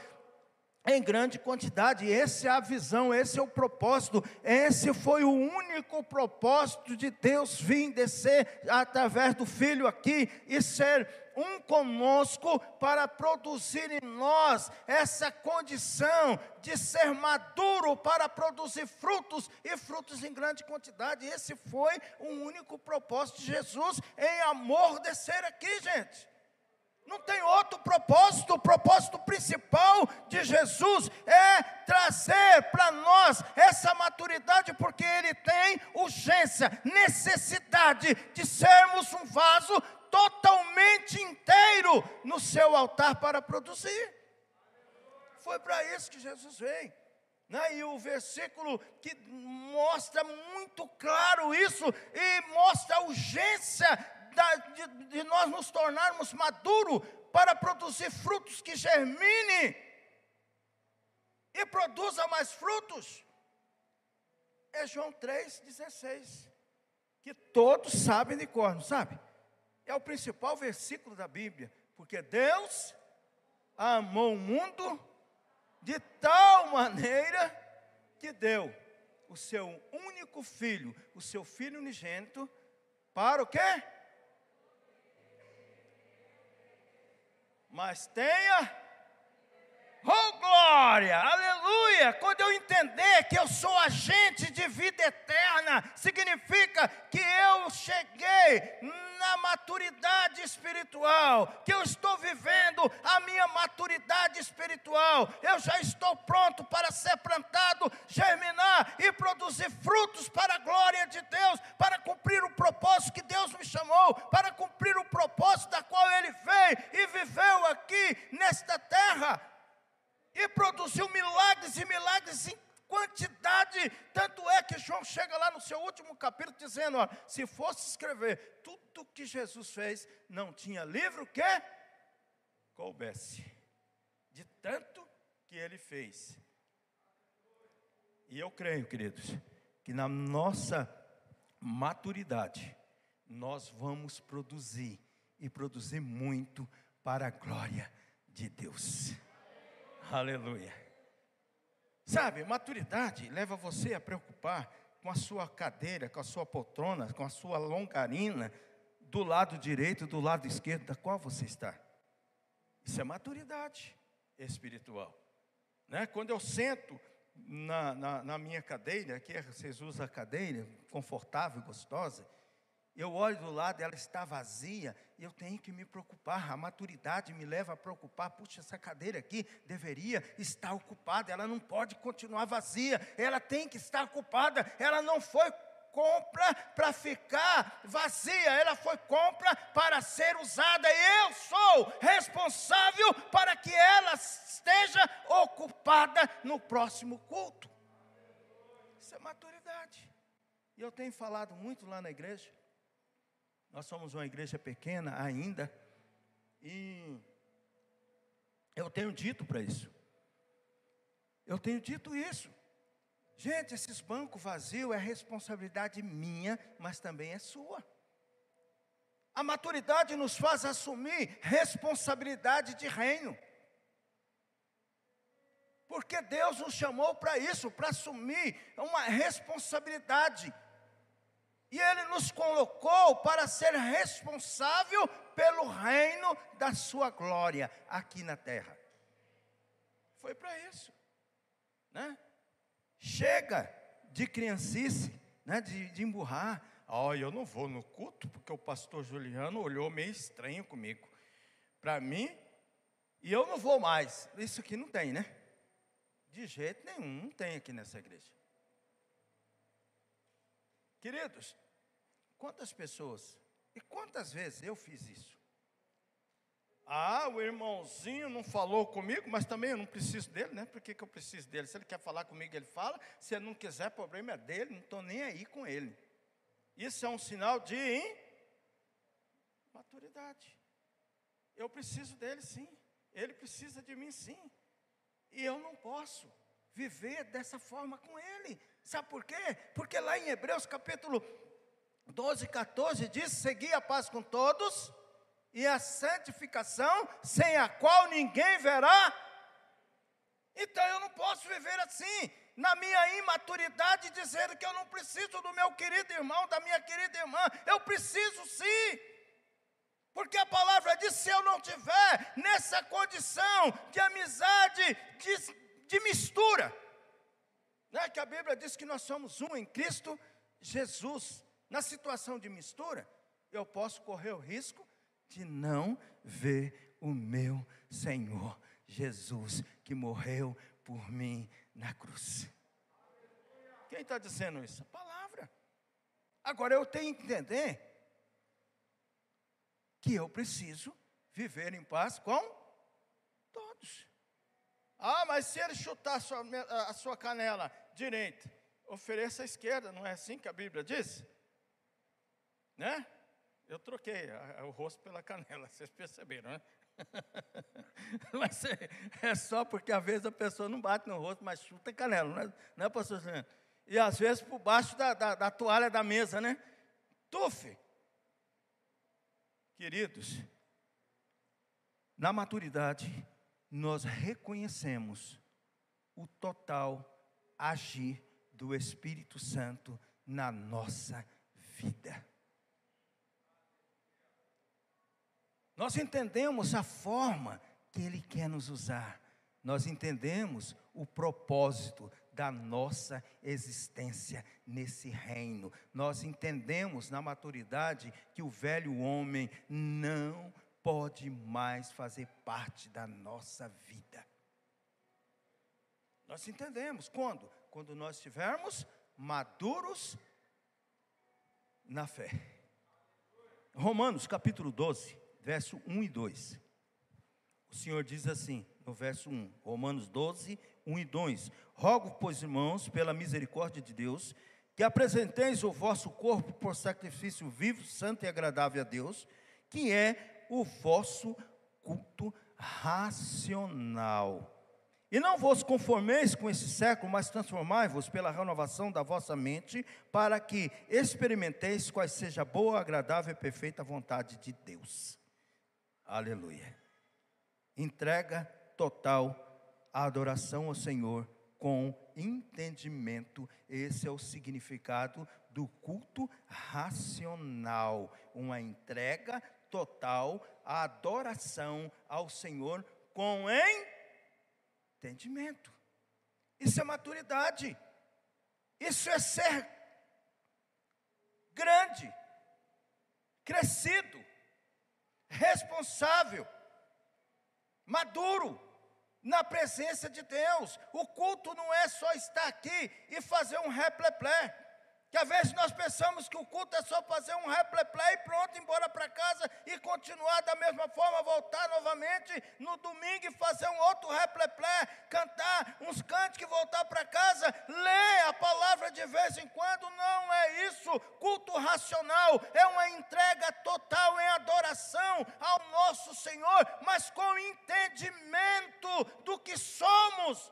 em grande quantidade. Essa é a visão, esse é o propósito. Esse foi o único propósito de Deus vir descer através do Filho aqui e ser um conosco para produzir em nós essa condição de ser maduro para produzir frutos e frutos em grande quantidade. Esse foi o único propósito de Jesus em amor descer aqui, gente. Não tem outro propósito. O propósito principal de Jesus é trazer para nós essa maturidade, porque Ele tem urgência, necessidade de sermos um vaso totalmente inteiro no seu altar para produzir. Foi para isso que Jesus veio. Né? E o versículo que mostra muito claro isso e mostra a urgência de, de nós nos tornarmos maduros para produzir frutos que germine e produza mais frutos. É João 3,16. Que todos sabem de cor, não sabe? É o principal versículo da Bíblia. Porque Deus amou o mundo de tal maneira que deu o seu único filho, o seu filho unigênito, para o quê? Mas tenha Oh glória, aleluia! Quando eu entender que eu sou agente de vida eterna, significa que eu cheguei na maturidade espiritual, que eu estou vivendo a minha maturidade espiritual, eu já estou pronto para ser plantado, germinar e produzir frutos para a glória de Deus, para cumprir o propósito que Deus me chamou, para cumprir o propósito da qual Ele veio e viveu aqui nesta terra e produziu milagres e milagres em quantidade. Tanto é que João chega lá no seu último capítulo dizendo: ó, se fosse escrever tudo que Jesus fez, não tinha livro que coubesse, de tanto que ele fez. E eu creio, queridos, que na nossa maturidade, nós vamos produzir e produzir muito para a glória de Deus. Aleluia. Sabe, maturidade leva você a preocupar com a sua cadeira, com a sua poltrona, com a sua longarina, do lado direito, do lado esquerdo, da qual você está. Isso é maturidade espiritual. Né? Quando eu sento na, na, na minha cadeira, aqui vocês usam a cadeira, confortável, gostosa, eu olho do lado, ela está vazia, e eu tenho que me preocupar. A maturidade me leva a preocupar. Puxa, essa cadeira aqui deveria estar ocupada, ela não pode continuar vazia, ela tem que estar ocupada. Ela não foi compra para ficar vazia, ela foi compra para ser usada. E eu sou responsável para que ela esteja ocupada no próximo culto. Isso é maturidade. E eu tenho falado muito lá na igreja. Nós somos uma igreja pequena ainda. E eu tenho dito para isso. Eu tenho dito isso. Gente, esses bancos vazios é responsabilidade minha, mas também é sua. A maturidade nos faz assumir responsabilidade de reino. Porque Deus nos chamou para isso, para assumir uma responsabilidade. E Ele nos colocou para ser responsável pelo reino da Sua glória aqui na terra. Foi para isso, né? Chega de criancice, né? De, de emburrar. Olha, eu não vou no culto porque o pastor Juliano olhou meio estranho comigo. Para mim, e eu não vou mais. Isso aqui não tem, né? De jeito nenhum, não tem aqui nessa igreja. Queridos, Quantas pessoas e quantas vezes eu fiz isso? Ah, o irmãozinho não falou comigo, mas também eu não preciso dele, né? Por que, que eu preciso dele? Se ele quer falar comigo, ele fala. Se ele não quiser, problema é dele, não estou nem aí com ele. Isso é um sinal de maturidade. Eu preciso dele sim, ele precisa de mim sim. E eu não posso viver dessa forma com ele. Sabe por quê? Porque lá em Hebreus capítulo 12, 14 diz: Segui a paz com todos e a santificação, sem a qual ninguém verá. Então eu não posso viver assim, na minha imaturidade, dizendo que eu não preciso do meu querido irmão, da minha querida irmã. Eu preciso sim. Porque a palavra diz: se eu não tiver nessa condição de amizade, de, de mistura, né, que a Bíblia diz que nós somos um em Cristo Jesus. Na situação de mistura, eu posso correr o risco de não ver o meu Senhor Jesus, que morreu por mim na cruz. Quem está dizendo isso? A palavra. Agora eu tenho que entender que eu preciso viver em paz com todos. Ah, mas se ele chutar a sua, a sua canela direita, ofereça a esquerda, não é assim que a Bíblia diz? Né? Eu troquei a, a, o rosto pela canela, (laughs) vocês perceberam, né? (laughs) mas é, é, só porque às vezes a pessoa não bate no rosto, mas chuta a canela, não é, não é pastor Juliano? E às vezes por baixo da, da, da toalha da mesa, né? Tufe. Queridos, na maturidade, nós reconhecemos o total agir do Espírito Santo na nossa vida. Nós entendemos a forma que Ele quer nos usar, nós entendemos o propósito da nossa existência nesse reino. Nós entendemos na maturidade que o velho homem não pode mais fazer parte da nossa vida. Nós entendemos quando? Quando nós estivermos maduros na fé. Romanos capítulo 12, verso 1 e 2. O Senhor diz assim, no verso 1, Romanos 12, 1 e 2: Rogo, pois, irmãos, pela misericórdia de Deus, que apresenteis o vosso corpo por sacrifício vivo, santo e agradável a Deus, que é o vosso culto racional. E não vos conformeis com esse século, mas transformai-vos pela renovação da vossa mente, para que experimenteis qual seja a boa, agradável e perfeita vontade de Deus. Aleluia. Entrega total à adoração ao Senhor com entendimento. Esse é o significado do culto racional, uma entrega total à adoração ao Senhor com entendimento. Isso é maturidade. Isso é ser grande, crescido, responsável, maduro na presença de Deus. O culto não é só estar aqui e fazer um repleplé. Que às vezes nós pensamos que o culto é só fazer um repleplé e pronto, embora para casa e continuar da mesma forma, voltar novamente no domingo e fazer um outro repleplé, cantar uns cantos e voltar para casa, ler a palavra de vez em quando. Não é isso. Culto racional é uma entrega total em adoração ao nosso Senhor, mas com entendimento do que somos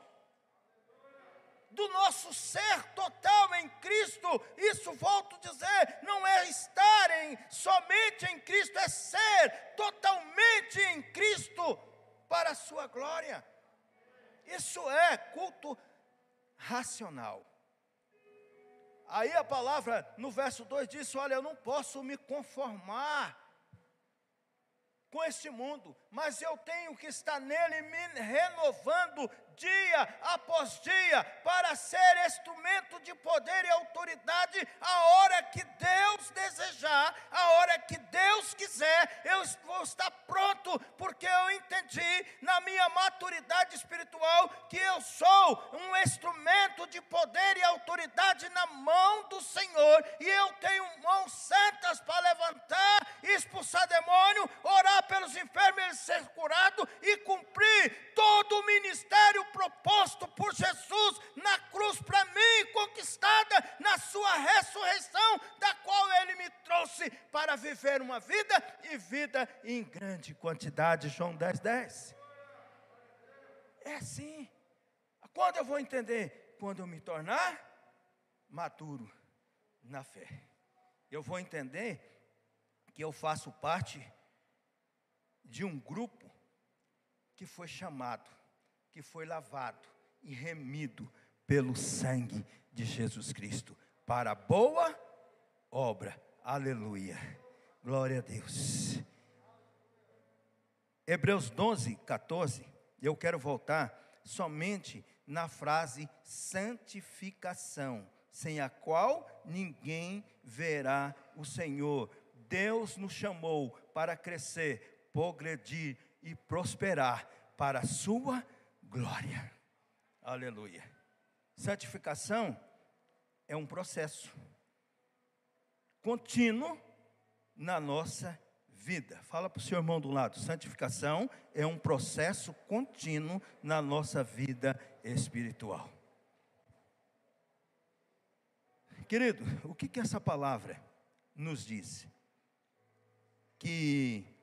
do nosso ser total em Cristo. Isso, volto a dizer, não é estar em, somente em Cristo, é ser totalmente em Cristo para a sua glória. Isso é culto racional. Aí a palavra no verso 2 diz: Olha, eu não posso me conformar com este mundo, mas eu tenho que estar nele me renovando dia após dia para ser instrumento de poder e autoridade a hora que Deus desejar, a hora que Deus quiser, eu vou estar pronto, porque eu entendi na minha maturidade espiritual que eu sou um instrumento de poder e autoridade na mão do Senhor, e eu tenho mãos santas para levantar, expulsar demônio, orar pelos enfermos, ser curado e cumprir todo o ministério proposto por Jesus na cruz para mim, conquistada na sua ressurreição, da qual ele me trouxe para viver uma vida e vida em grande quantidade. João 10, 10. É assim. Quando eu vou entender? Quando eu me tornar maduro na fé. Eu vou entender que eu faço parte de um grupo que foi chamado, que foi lavado e remido pelo sangue de Jesus Cristo para boa obra. Aleluia. Glória a Deus. Hebreus 12, 14. Eu quero voltar somente na frase santificação, sem a qual ninguém verá o Senhor. Deus nos chamou para crescer, progredir e prosperar para a sua glória. Aleluia. Santificação é um processo contínuo na nossa vida. Fala para o seu irmão do lado: santificação é um processo contínuo na nossa vida espiritual. Querido, o que, que essa palavra nos diz? Que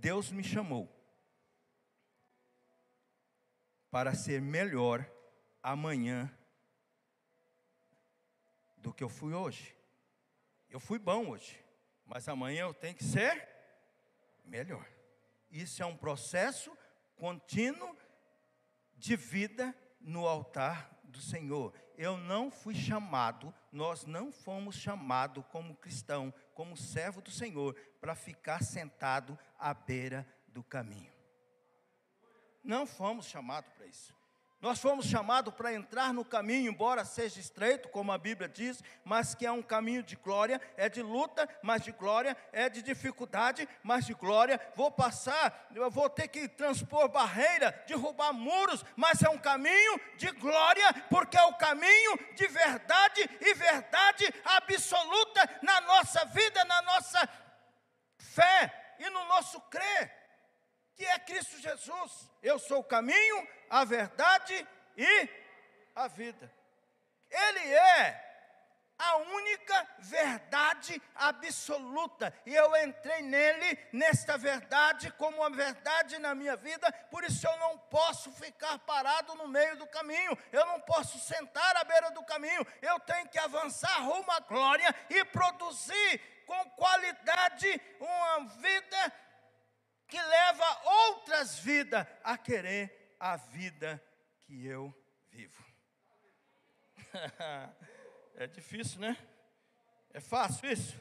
Deus me chamou para ser melhor amanhã do que eu fui hoje. Eu fui bom hoje, mas amanhã eu tenho que ser melhor. Isso é um processo contínuo de vida no altar do Senhor. Eu não fui chamado, nós não fomos chamados como cristão, como servo do Senhor, para ficar sentado à beira do caminho. Não fomos chamados para isso. Nós fomos chamados para entrar no caminho, embora seja estreito, como a Bíblia diz, mas que é um caminho de glória, é de luta, mas de glória, é de dificuldade, mas de glória. Vou passar, eu vou ter que transpor barreira, derrubar muros, mas é um caminho de glória, porque é o caminho de verdade e verdade absoluta na nossa vida, na nossa fé e no nosso crer que é Cristo Jesus. Eu sou o caminho, a verdade e a vida. Ele é a única verdade absoluta. E eu entrei nele, nesta verdade, como uma verdade na minha vida, por isso eu não posso ficar parado no meio do caminho, eu não posso sentar à beira do caminho, eu tenho que avançar rumo à glória e produzir com qualidade uma vida que leva outras vidas a querer a vida que eu vivo. (laughs) é difícil, né? É fácil isso?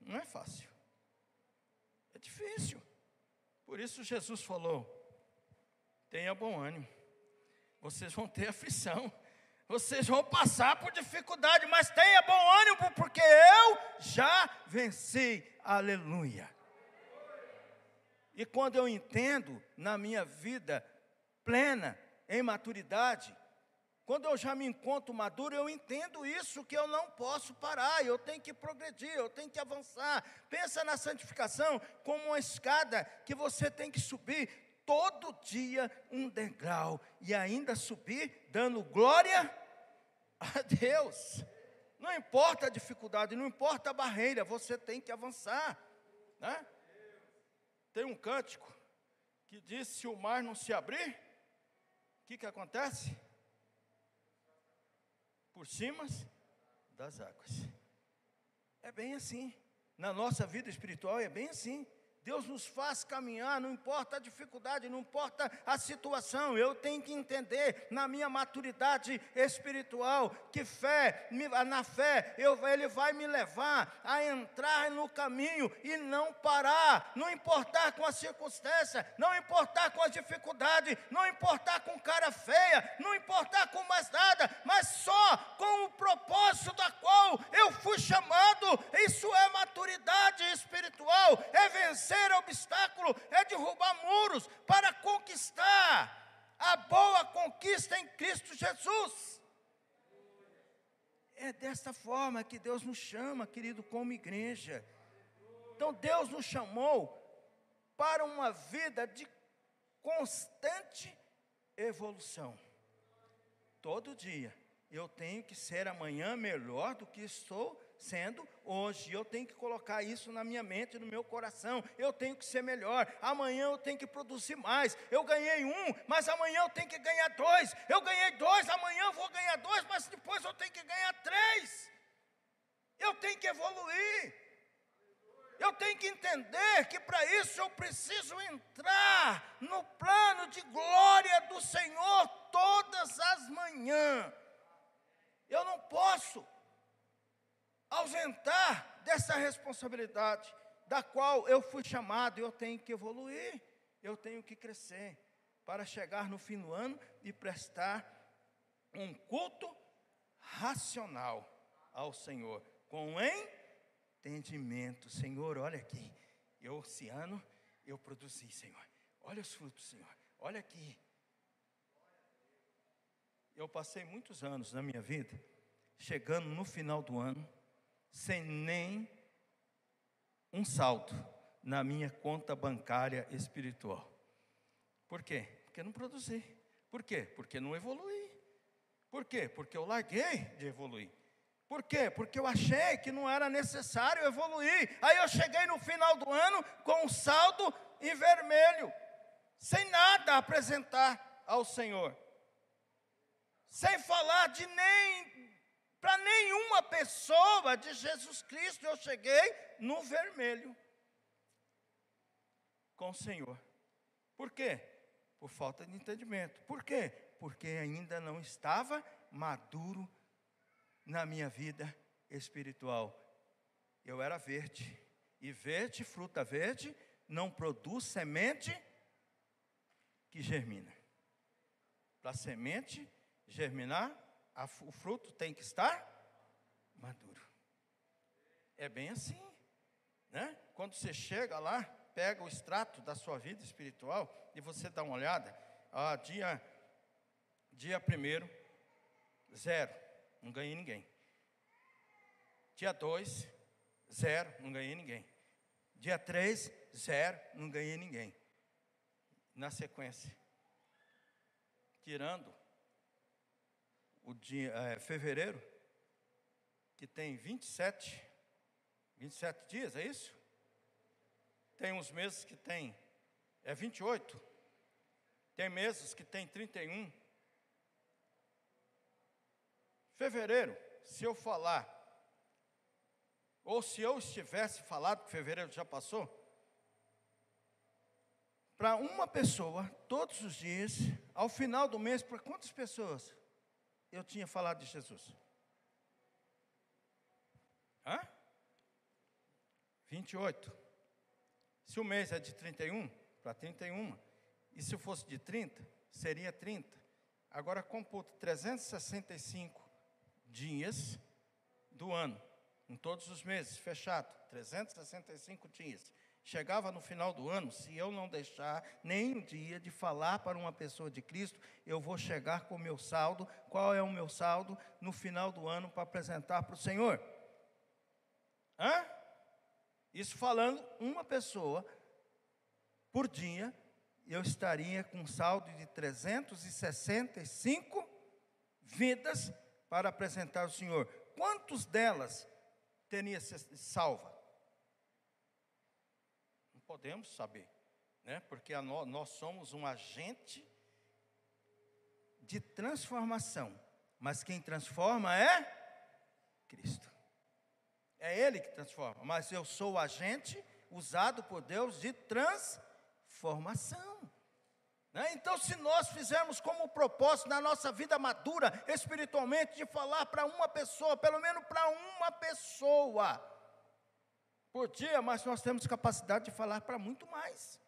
Não é fácil. É difícil. Por isso Jesus falou: tenha bom ânimo. Vocês vão ter aflição. Vocês vão passar por dificuldade, mas tenha bom ânimo, porque eu já venci. Aleluia. E quando eu entendo na minha vida plena, em maturidade, quando eu já me encontro maduro, eu entendo isso, que eu não posso parar, eu tenho que progredir, eu tenho que avançar. Pensa na santificação como uma escada que você tem que subir todo dia um degrau e ainda subir dando glória a Deus. Não importa a dificuldade, não importa a barreira, você tem que avançar. Né? Tem um cântico que diz: se o mar não se abrir, o que, que acontece? Por cima das águas. É bem assim. Na nossa vida espiritual é bem assim. Deus nos faz caminhar, não importa a dificuldade, não importa a situação. Eu tenho que entender na minha maturidade espiritual que fé, na fé, eu, Ele vai me levar a entrar no caminho e não parar, não importar com a circunstância, não importar com a dificuldade, não importar com cara feia, não importar com mais nada, mas só com o propósito da qual eu fui chamado. Isso é maturidade espiritual, é vencer vencer obstáculo, é derrubar muros para conquistar a boa conquista em Cristo Jesus. É desta forma que Deus nos chama, querido, como igreja. Então Deus nos chamou para uma vida de constante evolução. Todo dia eu tenho que ser amanhã melhor do que estou sendo hoje. Eu tenho que colocar isso na minha mente, no meu coração. Eu tenho que ser melhor. Amanhã eu tenho que produzir mais. Eu ganhei um, mas amanhã eu tenho que ganhar dois. Eu ganhei dois, amanhã eu vou ganhar dois, mas depois eu tenho que ganhar três. Eu tenho que evoluir. Eu tenho que entender que para isso eu preciso entrar no plano de glória do Senhor todas as manhãs. Eu não posso ausentar dessa responsabilidade, da qual eu fui chamado, eu tenho que evoluir, eu tenho que crescer, para chegar no fim do ano e prestar um culto racional ao Senhor, com entendimento. Senhor, olha aqui, eu esse ano eu produzi, Senhor. Olha os frutos, Senhor. Olha aqui. Eu passei muitos anos na minha vida, chegando no final do ano, sem nem um salto na minha conta bancária espiritual. Por quê? Porque não produzi. Por quê? Porque não evolui. Por quê? Porque eu larguei de evoluir. Por quê? Porque eu achei que não era necessário evoluir. Aí eu cheguei no final do ano com um saldo em vermelho, sem nada apresentar ao Senhor. Sem falar de nem para nenhuma pessoa de Jesus Cristo eu cheguei no vermelho com o Senhor. Por quê? Por falta de entendimento. Por quê? Porque ainda não estava maduro na minha vida espiritual. Eu era verde. E verde, fruta verde, não produz semente que germina. Para semente germinar, o fruto tem que estar maduro. É bem assim, né? Quando você chega lá, pega o extrato da sua vida espiritual e você dá uma olhada, dia, dia primeiro, zero, não ganhei ninguém. Dia dois, zero, não ganhei ninguém. Dia três, zero, não ganhei ninguém. Na sequência, tirando o dia, é, fevereiro, que tem 27, 27 dias, é isso? Tem uns meses que tem, é 28. Tem meses que tem 31. Fevereiro, se eu falar, ou se eu estivesse falado que fevereiro já passou, para uma pessoa, todos os dias, ao final do mês, para quantas pessoas? Eu tinha falado de Jesus? Hã? 28. Se o mês é de 31, para 31. E se fosse de 30, seria 30. Agora computa 365 dias do ano, em todos os meses, fechado. 365 dias. Chegava no final do ano, se eu não deixar nem um dia de falar para uma pessoa de Cristo, eu vou chegar com o meu saldo. Qual é o meu saldo no final do ano para apresentar para o Senhor? Hã? Isso falando uma pessoa por dia, eu estaria com um saldo de 365 vidas para apresentar ao Senhor. Quantos delas teria salva? Podemos saber, né? porque nós, nós somos um agente de transformação, mas quem transforma é Cristo. É Ele que transforma, mas eu sou o agente usado por Deus de transformação. Né? Então, se nós fizermos como propósito na nossa vida madura, espiritualmente, de falar para uma pessoa, pelo menos para uma pessoa por dia, mas nós temos capacidade de falar para muito mais.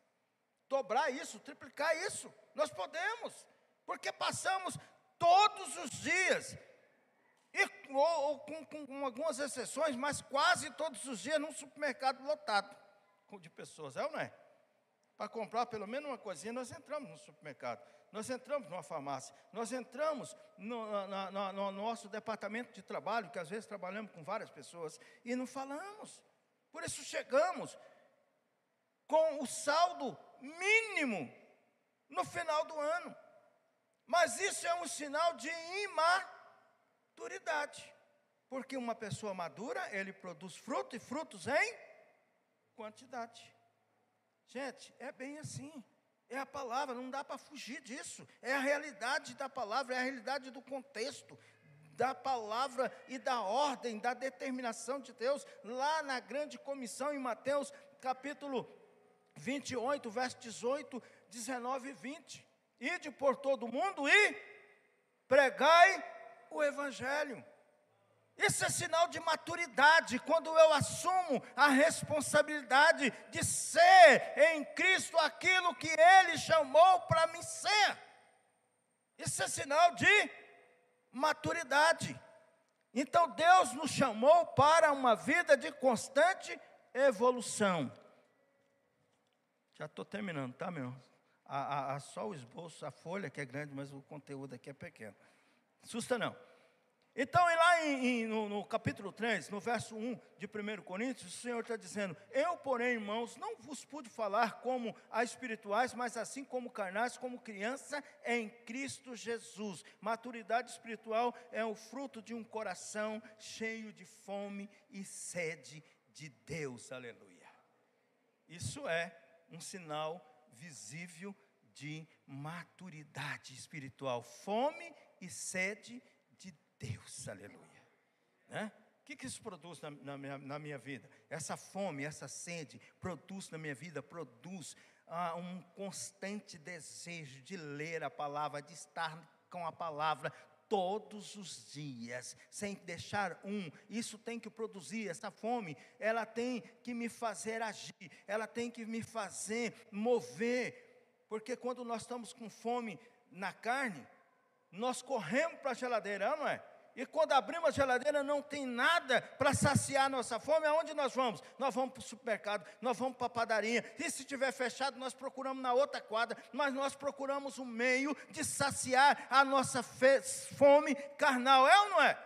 Dobrar isso, triplicar isso, nós podemos, porque passamos todos os dias, e, ou, ou com, com algumas exceções, mas quase todos os dias num supermercado lotado de pessoas, é ou não é? para comprar pelo menos uma coisinha, nós entramos no supermercado, nós entramos numa farmácia, nós entramos no, no nosso departamento de trabalho, que às vezes trabalhamos com várias pessoas, e não falamos. Por isso chegamos com o saldo mínimo no final do ano. Mas isso é um sinal de imaturidade. Porque uma pessoa madura, ele produz fruto e frutos em quantidade. Gente, é bem assim. É a palavra, não dá para fugir disso. É a realidade da palavra, é a realidade do contexto, da palavra e da ordem, da determinação de Deus, lá na grande comissão em Mateus, capítulo 28, verso 18, 19 e 20. Ide por todo mundo e pregai o evangelho. Isso é sinal de maturidade, quando eu assumo a responsabilidade de ser em Cristo aquilo que Ele chamou para mim ser. Isso é sinal de maturidade. Então Deus nos chamou para uma vida de constante evolução. Já estou terminando, tá, meu? A, só o esboço, a folha que é grande, mas o conteúdo aqui é pequeno. Assusta não. Então, lá em, em, no, no, capítulo 3, no verso 1 de 1 Coríntios, o Senhor está dizendo: Eu, porém, irmãos, não vos pude falar como a espirituais, mas assim como carnais, como criança em Cristo Jesus. Maturidade espiritual é o fruto de um coração cheio de fome e sede de Deus. Aleluia. Isso é um sinal visível de maturidade espiritual. Fome e sede de Deus, aleluia. Né? O que, que isso produz na, na, minha, na, minha, vida? Essa fome, essa sede, produz na minha vida, produz ah, um constante desejo de ler a palavra, de estar com a palavra todos os dias, sem deixar um. Isso tem que produzir, essa fome, ela tem que me fazer agir, ela tem que me fazer mover, porque quando nós estamos com fome na carne, nós corremos para a geladeira, não é? E quando abrimos a geladeira, não tem nada para saciar nossa fome. Aonde nós vamos? Nós vamos para o supermercado, nós vamos para a padaria. E se estiver fechado, nós procuramos na outra quadra. Mas nós procuramos um meio de saciar a nossa fome carnal. É ou não é?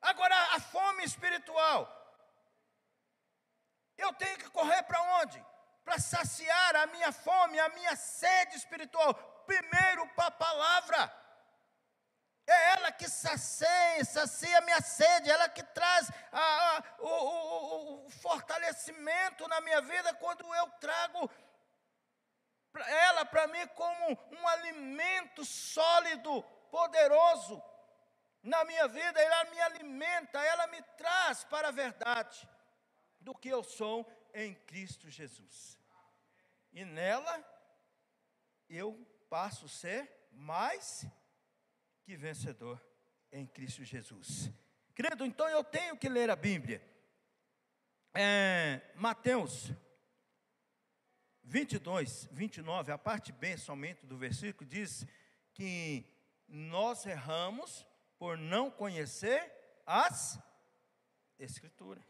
Agora, a fome espiritual. Eu tenho que correr para onde? Para saciar a minha fome, a minha sede espiritual. Primeiro para a palavra. É ela que sacia, sacia a minha sede, ela que traz a, a, o, o, o fortalecimento na minha vida quando eu trago ela para mim como um alimento sólido, poderoso na minha vida, ela me alimenta, ela me traz para a verdade do que eu sou em Cristo Jesus. E nela eu passo a ser mais que vencedor em Cristo Jesus. Querido, então eu tenho que ler a Bíblia. É, Mateus 22, 29, a parte B somente do versículo, diz que nós erramos por não conhecer as Escrituras.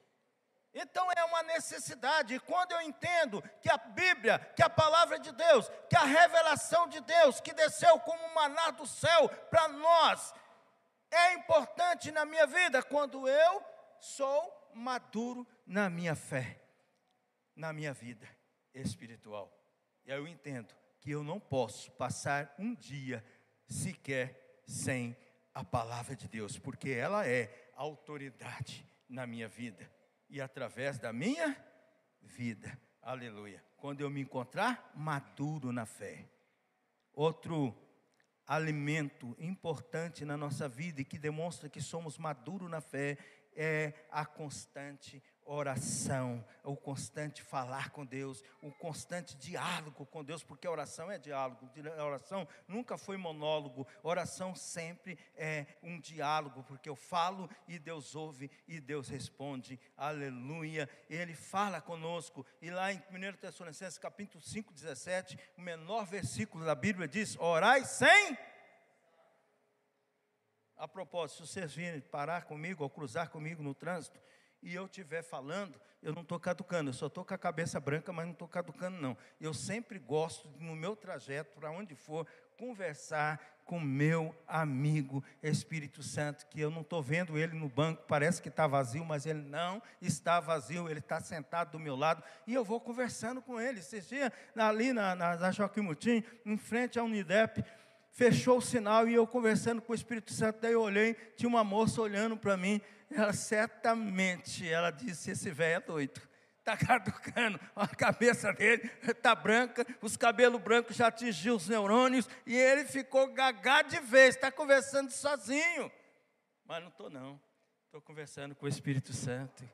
Então é uma necessidade, e quando eu entendo que a Bíblia, que a palavra de Deus, que a revelação de Deus, que desceu como um maná do céu para nós, é importante na minha vida, quando eu sou maduro na minha fé, na minha vida espiritual. E aí eu entendo que eu não posso passar um dia sequer sem a palavra de Deus, porque ela é autoridade na minha vida e através da minha vida. Aleluia. Quando eu me encontrar maduro na fé. Outro alimento importante na nossa vida e que demonstra que somos maduros na fé é a constante oração, o constante falar com Deus, o constante diálogo com Deus, porque oração é diálogo, oração nunca foi monólogo, oração sempre é um diálogo, porque eu falo e Deus ouve e Deus responde, aleluia, Ele fala conosco, e lá em 1 Tessalonicenses capítulo 5, 17, o menor versículo da Bíblia diz: orai sem. A propósito, se vocês virem parar comigo ou cruzar comigo no trânsito, e eu estiver falando, eu não estou caducando, eu só estou com a cabeça branca, mas não estou caducando, não. Eu sempre gosto, no meu trajeto, para onde for, conversar com meu amigo Espírito Santo, que eu não estou vendo ele no banco, parece que está vazio, mas ele não está vazio, ele está sentado do meu lado, e eu vou conversando com ele. Esses dias, ali na, na, na Joaquim Mutim, em frente à Unidep, fechou o sinal e eu conversando com o Espírito Santo, daí eu olhei, tinha uma moça olhando para mim, ela certamente, ela disse, esse velho é doido, está (laughs) caducando, a cabeça dele está branca, os cabelos brancos já atingiu os neurônios, e ele ficou gagá de vez, está conversando sozinho, mas não estou não, estou conversando com o Espírito Santo,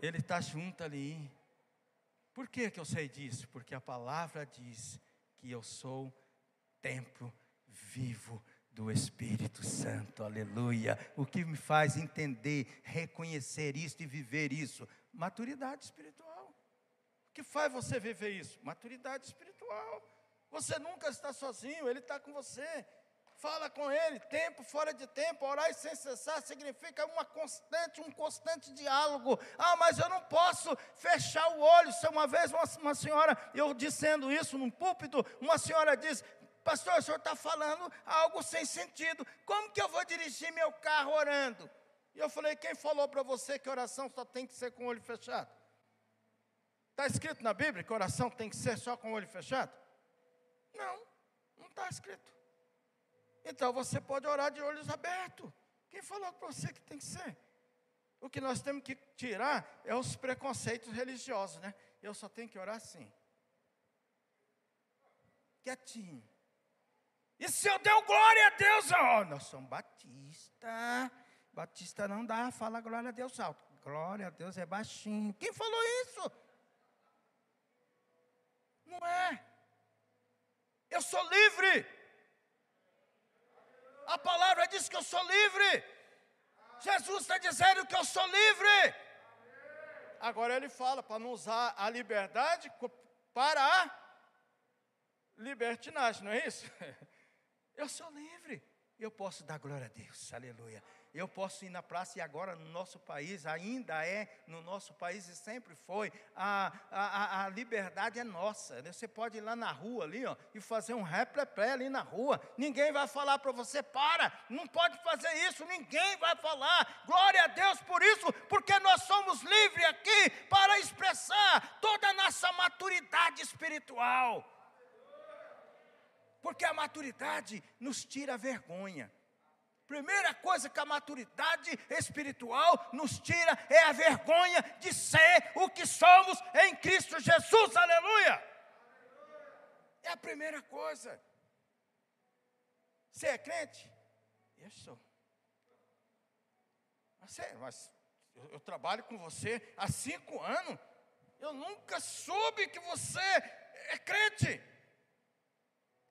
ele está junto ali, por que, que eu sei disso? Porque a palavra diz que eu sou templo vivo do Espírito Santo, aleluia. O que me faz entender, reconhecer isso e viver isso? Maturidade espiritual. O que faz você viver isso? Maturidade espiritual. Você nunca está sozinho, Ele está com você. Fala com Ele, tempo fora de tempo, orar sem cessar significa uma constante, um constante diálogo. Ah, mas eu não posso fechar o olho. Se uma vez uma, uma senhora, eu dizendo isso num púlpito, uma senhora diz: pastor, o senhor está falando algo sem sentido. Como que eu vou dirigir meu carro orando? E eu falei, quem falou para você que oração só tem que ser com o olho fechado? Está escrito na Bíblia que oração tem que ser só com o olho fechado? Não, não está escrito. Então você pode orar de olhos abertos. Quem falou para você que tem que ser? O que nós temos que tirar é os preconceitos religiosos, né? Eu só tenho que orar assim. Quietinho. E se eu der glória a Deus, oh, nós somos batista. Batista não dá, fala glória a Deus alto. Glória a Deus é baixinho. Quem falou isso? Não é. Eu sou livre. A palavra diz que eu sou livre. Jesus está dizendo que eu sou livre. Agora ele fala para não usar a liberdade para a libertinagem, não é isso? (laughs) Eu sou livre. Eu posso dar glória a Deus, aleluia. Eu posso ir na praça e agora no nosso país, ainda é no nosso país e sempre foi, a, a, a liberdade é nossa. Você pode ir lá na rua ali ó, e fazer um réplica ali na rua. Ninguém vai falar para você, para, não pode fazer isso, ninguém vai falar. Glória a Deus por isso, porque nós somos livres aqui para expressar toda a nossa maturidade espiritual. Porque a maturidade nos tira a vergonha. Primeira coisa que a maturidade espiritual nos tira é a vergonha de ser o que somos em Cristo Jesus, aleluia. É a primeira coisa. Você é crente? Eu sou. Você, mas eu, eu trabalho com você há cinco anos. Eu nunca soube que você é crente.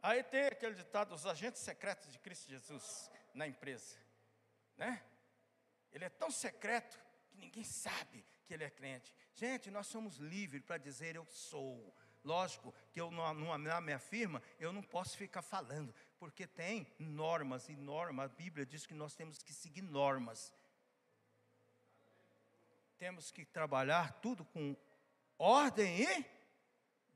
Aí tem aquele ditado, os agentes secretos de Cristo Jesus na empresa, né? Ele é tão secreto que ninguém sabe que ele é crente. Gente, nós somos livres para dizer eu sou. Lógico que eu não, não, na minha firma eu não posso ficar falando, porque tem normas e normas. A Bíblia diz que nós temos que seguir normas. Temos que trabalhar tudo com ordem e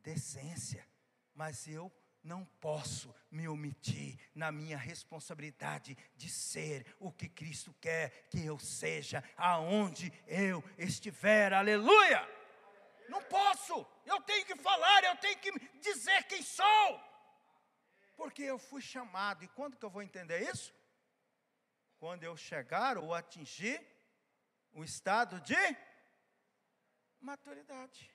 decência. Mas eu não posso me omitir na minha responsabilidade de ser o que Cristo quer que eu seja, aonde eu estiver, aleluia! Não posso, eu tenho que falar, eu tenho que dizer quem sou, porque eu fui chamado, e quando que eu vou entender isso? Quando eu chegar ou atingir o estado de maturidade.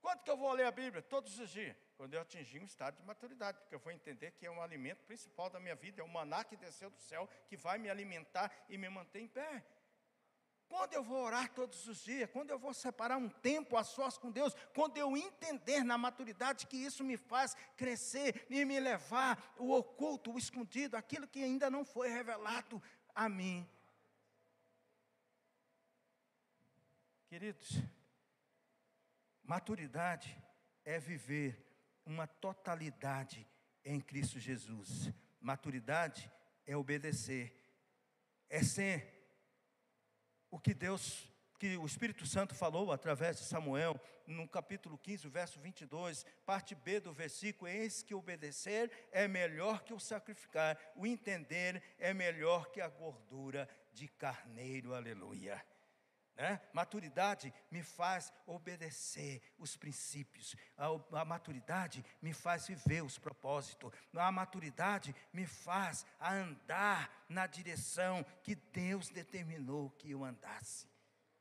Quanto que eu vou ler a Bíblia? Todos os dias quando eu atingir um estado de maturidade, porque eu vou entender que é um alimento principal da minha vida, é o maná que desceu do céu, que vai me alimentar e me manter em pé. Quando eu vou orar todos os dias, quando eu vou separar um tempo a sós com Deus, quando eu entender na maturidade que isso me faz crescer e me levar o oculto, o escondido, aquilo que ainda não foi revelado a mim. Queridos, maturidade é viver uma totalidade em Cristo Jesus. Maturidade é obedecer, é ser o que Deus, que o Espírito Santo falou através de Samuel, no capítulo 15, verso 22, parte B do versículo: Eis que obedecer é melhor que o sacrificar, o entender é melhor que a gordura de carneiro, aleluia. Né? Maturidade me faz obedecer os princípios, a, a, maturidade me faz viver os propósitos, a maturidade me faz andar na direção que Deus determinou que eu andasse.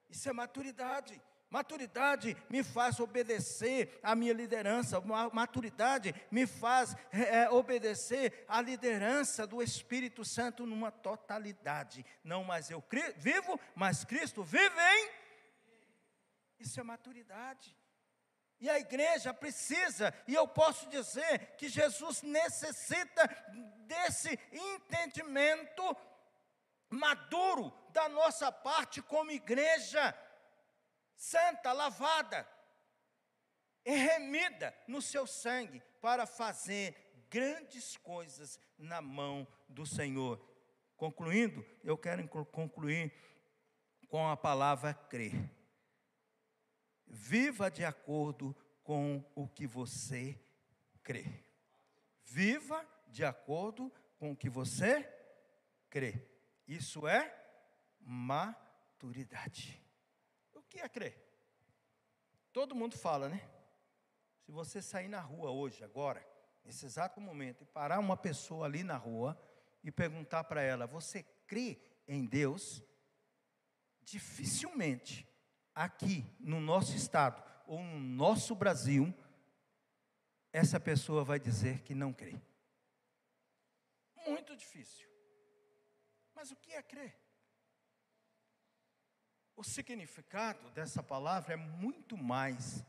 Isso é maturidade. Maturidade me faz obedecer à minha liderança, maturidade me faz é, obedecer à liderança do Espírito Santo numa totalidade. Não mais eu vivo, mas Cristo vive em. Isso é maturidade. E a igreja precisa, e eu posso dizer que Jesus necessita desse entendimento maduro da nossa parte como igreja santa, lavada, remida no seu sangue, para fazer grandes coisas na mão do Senhor. Concluindo, eu quero concluir com a palavra crer. Viva de acordo com o que você crê. Viva de acordo com o que você crê. Isso é maturidade que é crer? Todo mundo fala, né? Se você sair na rua hoje, agora, nesse exato momento, e parar uma pessoa ali na rua e perguntar para ela: Você crê em Deus? Dificilmente, aqui no nosso estado ou no nosso Brasil, essa pessoa vai dizer que não crê. Muito difícil. Mas o que é crer? O significado dessa palavra é muito mais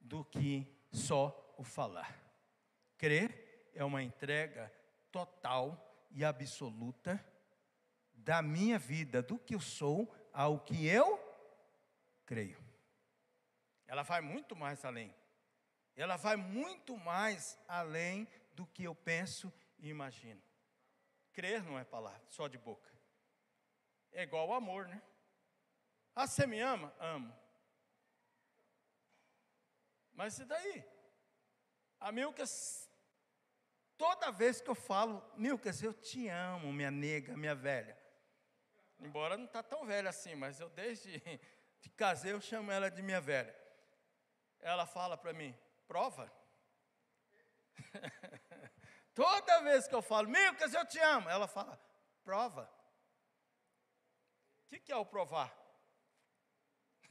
do que só o falar. Crer é uma entrega total e absoluta da minha vida, do que eu sou, ao que eu creio. Ela vai muito mais além. Ela vai muito mais além do que eu penso e imagino. Crer não é palavra, só de boca. É igual ao amor, né? Ah, você me ama? Amo. Mas e daí? A Milkas, toda vez que eu falo, Milkas, eu te amo, minha nega, minha velha. Embora não está tão velha assim, mas eu desde (laughs) que casei eu chamo ela de minha velha. Ela fala para mim, prova. (laughs) toda vez que eu falo, Milkas, eu te amo, ela fala, prova. O que, que é o provar?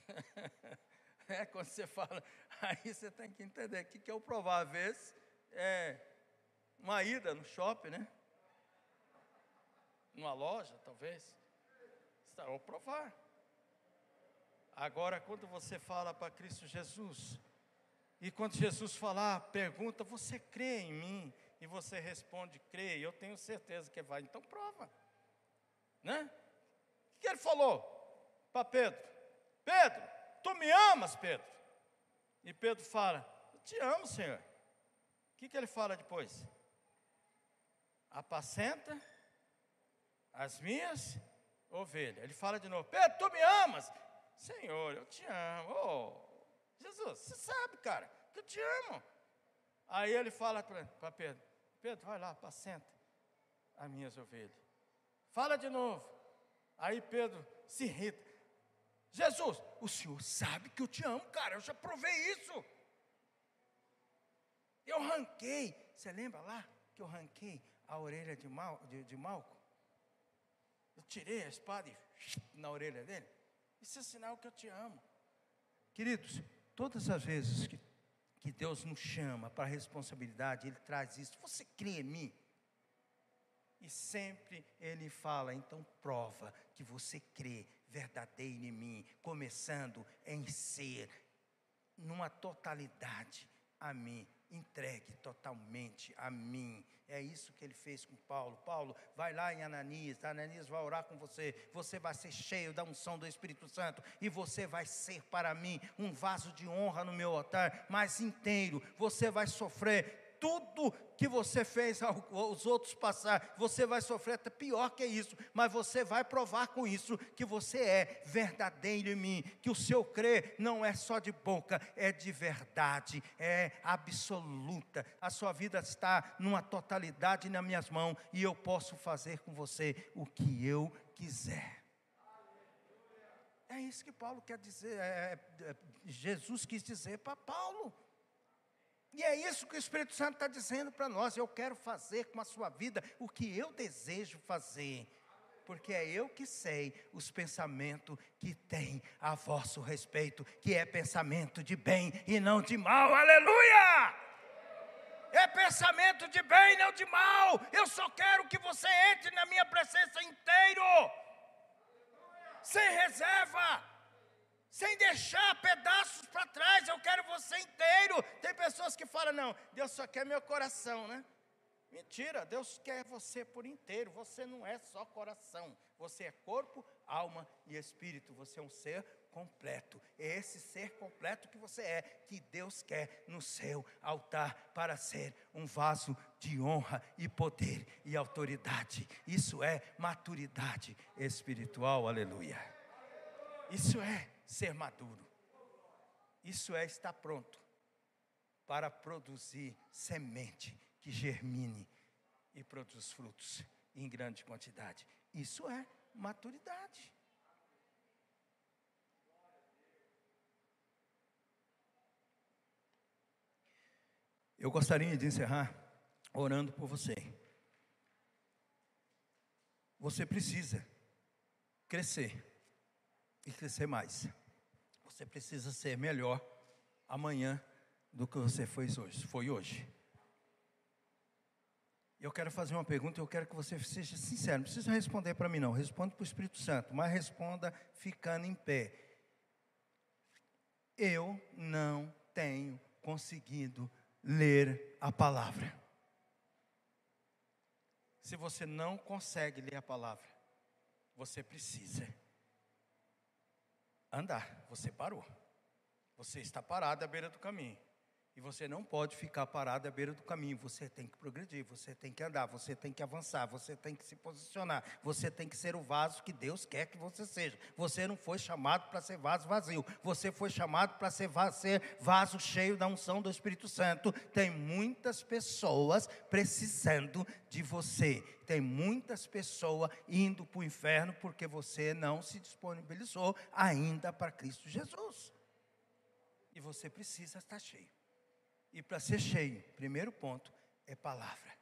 (laughs) é, quando você fala, (laughs) aí você tem que entender o que, que é o provar. Às vezes, é uma ida no shopping, né? Numa loja, talvez. Está o provar. Agora, quando você fala para Cristo Jesus, e quando Jesus falar, pergunta, você crê em mim? E você responde, crê, eu tenho certeza que vai, então prova. Né? O que ele falou para Pedro? Pedro, tu me amas, Pedro? E Pedro fala: Eu te amo, Senhor. O que, que ele fala depois? Apacenta as minhas ovelhas. Ele fala de novo: Pedro, tu me amas? Senhor, eu te amo. Oh, Jesus, você sabe, cara, que eu te amo. Aí ele fala para Pedro: Pedro, vai lá, apacenta as minhas ovelhas. Fala de novo. Aí Pedro se irrita. Jesus, o Senhor sabe que eu te amo, cara, eu já provei isso. Eu ranquei, você lembra lá que eu ranquei a orelha de, Mal, de, de Malco? Eu tirei a espada e (laughs) na orelha dele. Isso é sinal que eu te amo. Queridos, todas as vezes que, que Deus nos chama para a responsabilidade, Ele traz isso. Você crê em mim? E sempre ele fala, então prova que você crê verdadeiro em mim, começando em ser, numa totalidade a mim, entregue totalmente a mim. É isso que ele fez com Paulo. Paulo, vai lá em Ananias, Ananias vai orar com você. Você vai ser cheio da unção do Espírito Santo e você vai ser para mim um vaso de honra no meu altar, mas inteiro. Você vai sofrer tudo que você fez aos outros passar, você vai sofrer até pior que isso, mas você vai provar com isso que você é verdadeiro em mim, que o seu crer não é só de boca, é de verdade, é absoluta. A sua vida está numa totalidade nas minhas mãos e eu posso fazer com você o que eu quiser. É isso que Paulo quer dizer, é, é, é Jesus quis dizer para Paulo. E é isso que o Espírito Santo está dizendo para nós. Eu quero fazer com a sua vida o que eu desejo fazer. Porque é eu que sei os pensamentos que tem a vosso respeito, que é pensamento de bem e não de mal. Aleluia! É pensamento de bem, não de mal. Eu só quero que você entre na minha presença inteiro, sem reserva sem deixar pedaços para trás, eu quero você inteiro. Tem pessoas que falam: não, Deus só quer meu coração, né? Mentira, Deus quer você por inteiro. Você não é só coração, você é corpo, alma e espírito. Você é um ser completo. É esse ser completo que você é, que Deus quer no seu altar para ser um vaso de honra e poder e autoridade. Isso é maturidade espiritual. Aleluia. Isso é ser maduro. Isso é estar pronto para produzir semente que germine e produz frutos em grande quantidade. Isso é maturidade. Eu gostaria de encerrar orando por você. Você precisa crescer e crescer mais. Você precisa ser melhor amanhã do que você foi hoje. Foi hoje. Eu quero fazer uma pergunta, eu quero que você seja sincero. Não precisa responder para mim, não. Responda para o Espírito Santo, mas responda ficando em pé. Eu não tenho conseguido ler a palavra. Se você não consegue ler a palavra, você precisa andar. Você parou. Você está parado à beira do caminho. E você não pode ficar parado à beira do caminho. Você tem que progredir, você tem que andar, você tem que avançar, você tem que se posicionar. Você tem que ser o vaso que Deus quer que você seja. Você não foi chamado para ser vaso vazio. Você foi chamado para ser, vaso cheio da unção do Espírito Santo. Tem muitas pessoas precisando de você. Tem muitas pessoas indo para o inferno porque você não se disponibilizou ainda para Cristo Jesus. E você precisa estar cheio. E para ser cheio, primeiro ponto é palavra.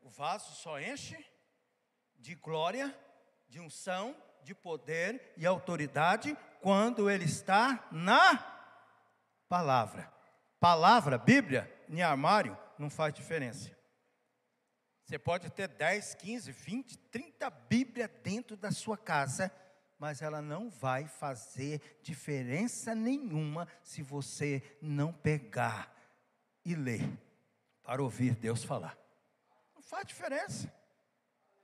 O vaso só enche de glória, de unção, de poder e autoridade quando ele está na palavra. Palavra, Bíblia, em armário, não faz diferença. Você pode ter 10, 15, 20, 30 Bíblias dentro da sua casa mas ela não vai fazer diferença nenhuma se você não pegar e ler para ouvir Deus falar. Não faz diferença.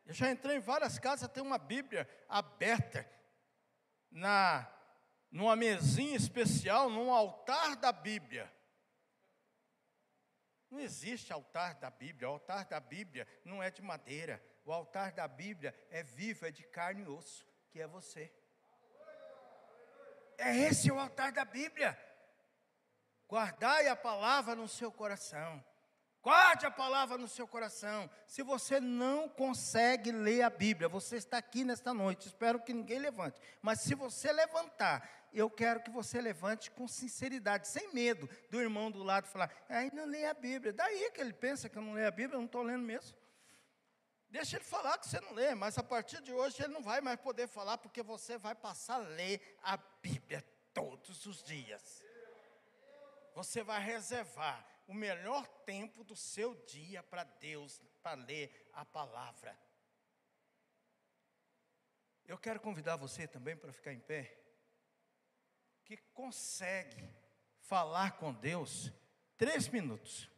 Eu já entrei em várias casas, tem uma Bíblia aberta na numa mesinha especial, num altar da Bíblia. Não existe altar da Bíblia. O altar da Bíblia não é de madeira. O altar da Bíblia é vivo, é de carne e osso que é você. É esse o altar da Bíblia. Guardai a palavra no seu coração. Guarde a palavra no seu coração. Se você não consegue ler a Bíblia, você está aqui nesta noite, espero que ninguém levante. Mas se você levantar, eu quero que você levante com sinceridade, sem medo do irmão do lado falar, ainda não lê a Bíblia. Daí que ele pensa que eu não leio a Bíblia, eu não estou lendo mesmo. Deixa ele falar que você não lê, mas a partir de hoje ele não vai mais poder falar, porque você vai passar a ler a Bíblia todos os dias. Você vai reservar o melhor tempo do seu dia para Deus, para ler a palavra. Eu quero convidar você também para ficar em pé, que consegue falar com Deus três minutos.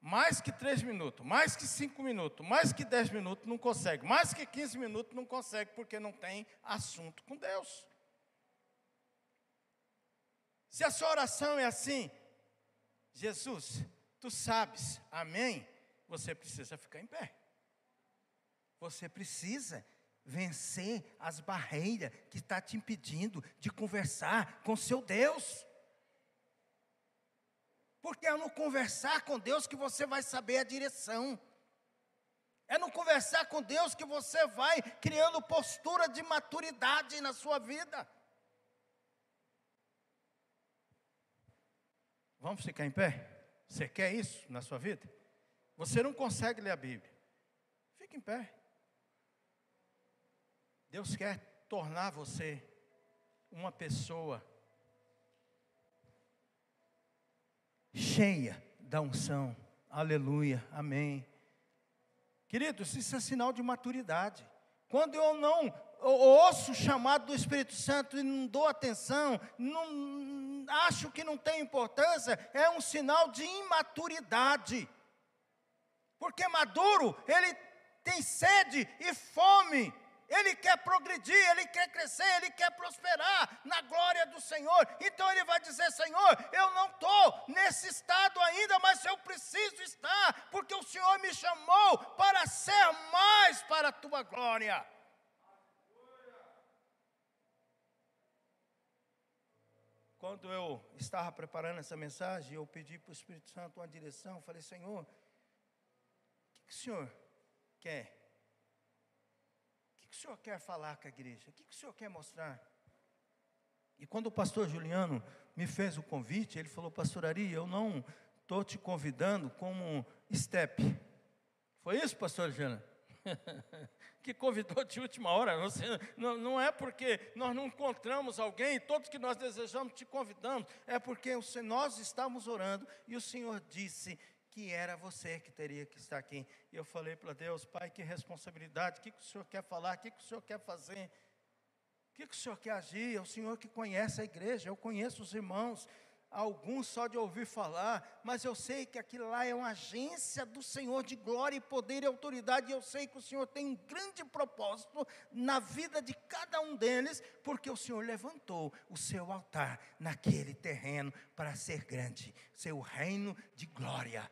Mais que três minutos, mais que cinco minutos, mais que dez minutos não consegue, mais que quinze minutos não consegue, porque não tem assunto com Deus. Se a sua oração é assim, Jesus, tu sabes, amém? Você precisa ficar em pé. Você precisa vencer as barreiras que está te impedindo de conversar com seu Deus. Porque é no conversar com Deus que você vai saber a direção. É no conversar com Deus que você vai criando postura de maturidade na sua vida. Vamos ficar em pé? Você quer isso na sua vida? Você não consegue ler a Bíblia. Fique em pé. Deus quer tornar você uma pessoa cheia da unção. Aleluia, amém. Queridos, isso é sinal de maturidade. Quando eu não ouço o chamado do Espírito Santo e não dou atenção, não, acho que não tem importância, é um sinal de imaturidade. Porque maduro, ele tem sede e fome ele quer progredir, ele quer crescer, ele quer prosperar na glória do Senhor. Então ele vai dizer: Senhor, eu não estou nesse estado ainda, mas eu preciso estar, porque o Senhor me chamou para ser mais para a tua glória. Quando eu estava preparando essa mensagem, eu pedi para o Espírito Santo uma direção. Falei, Senhor, o que, que o Senhor quer? O senhor quer falar com a igreja? O que, que o senhor quer mostrar? E quando o pastor Juliano me fez o convite, ele falou: Pastor Ari, eu não estou te convidando como step. Foi isso, pastor Juliano? (laughs) que convidou de última hora. Não, não, é porque nós não encontramos alguém, todos que nós desejamos te convidamos, é porque nós estávamos orando e o Senhor disse que era você que teria que estar aqui. E eu falei para Deus, Pai, que responsabilidade, o que, que o Senhor quer falar, o que, que o Senhor quer fazer, o que, que o Senhor quer agir? É o Senhor que conhece a igreja, eu conheço os irmãos, alguns só de ouvir falar, mas eu sei que aquilo lá é uma agência do Senhor de glória e poder e autoridade, e eu sei que o Senhor tem um grande propósito na vida de cada um deles, porque o Senhor levantou o seu altar naquele terreno para ser grande, seu reino de glória.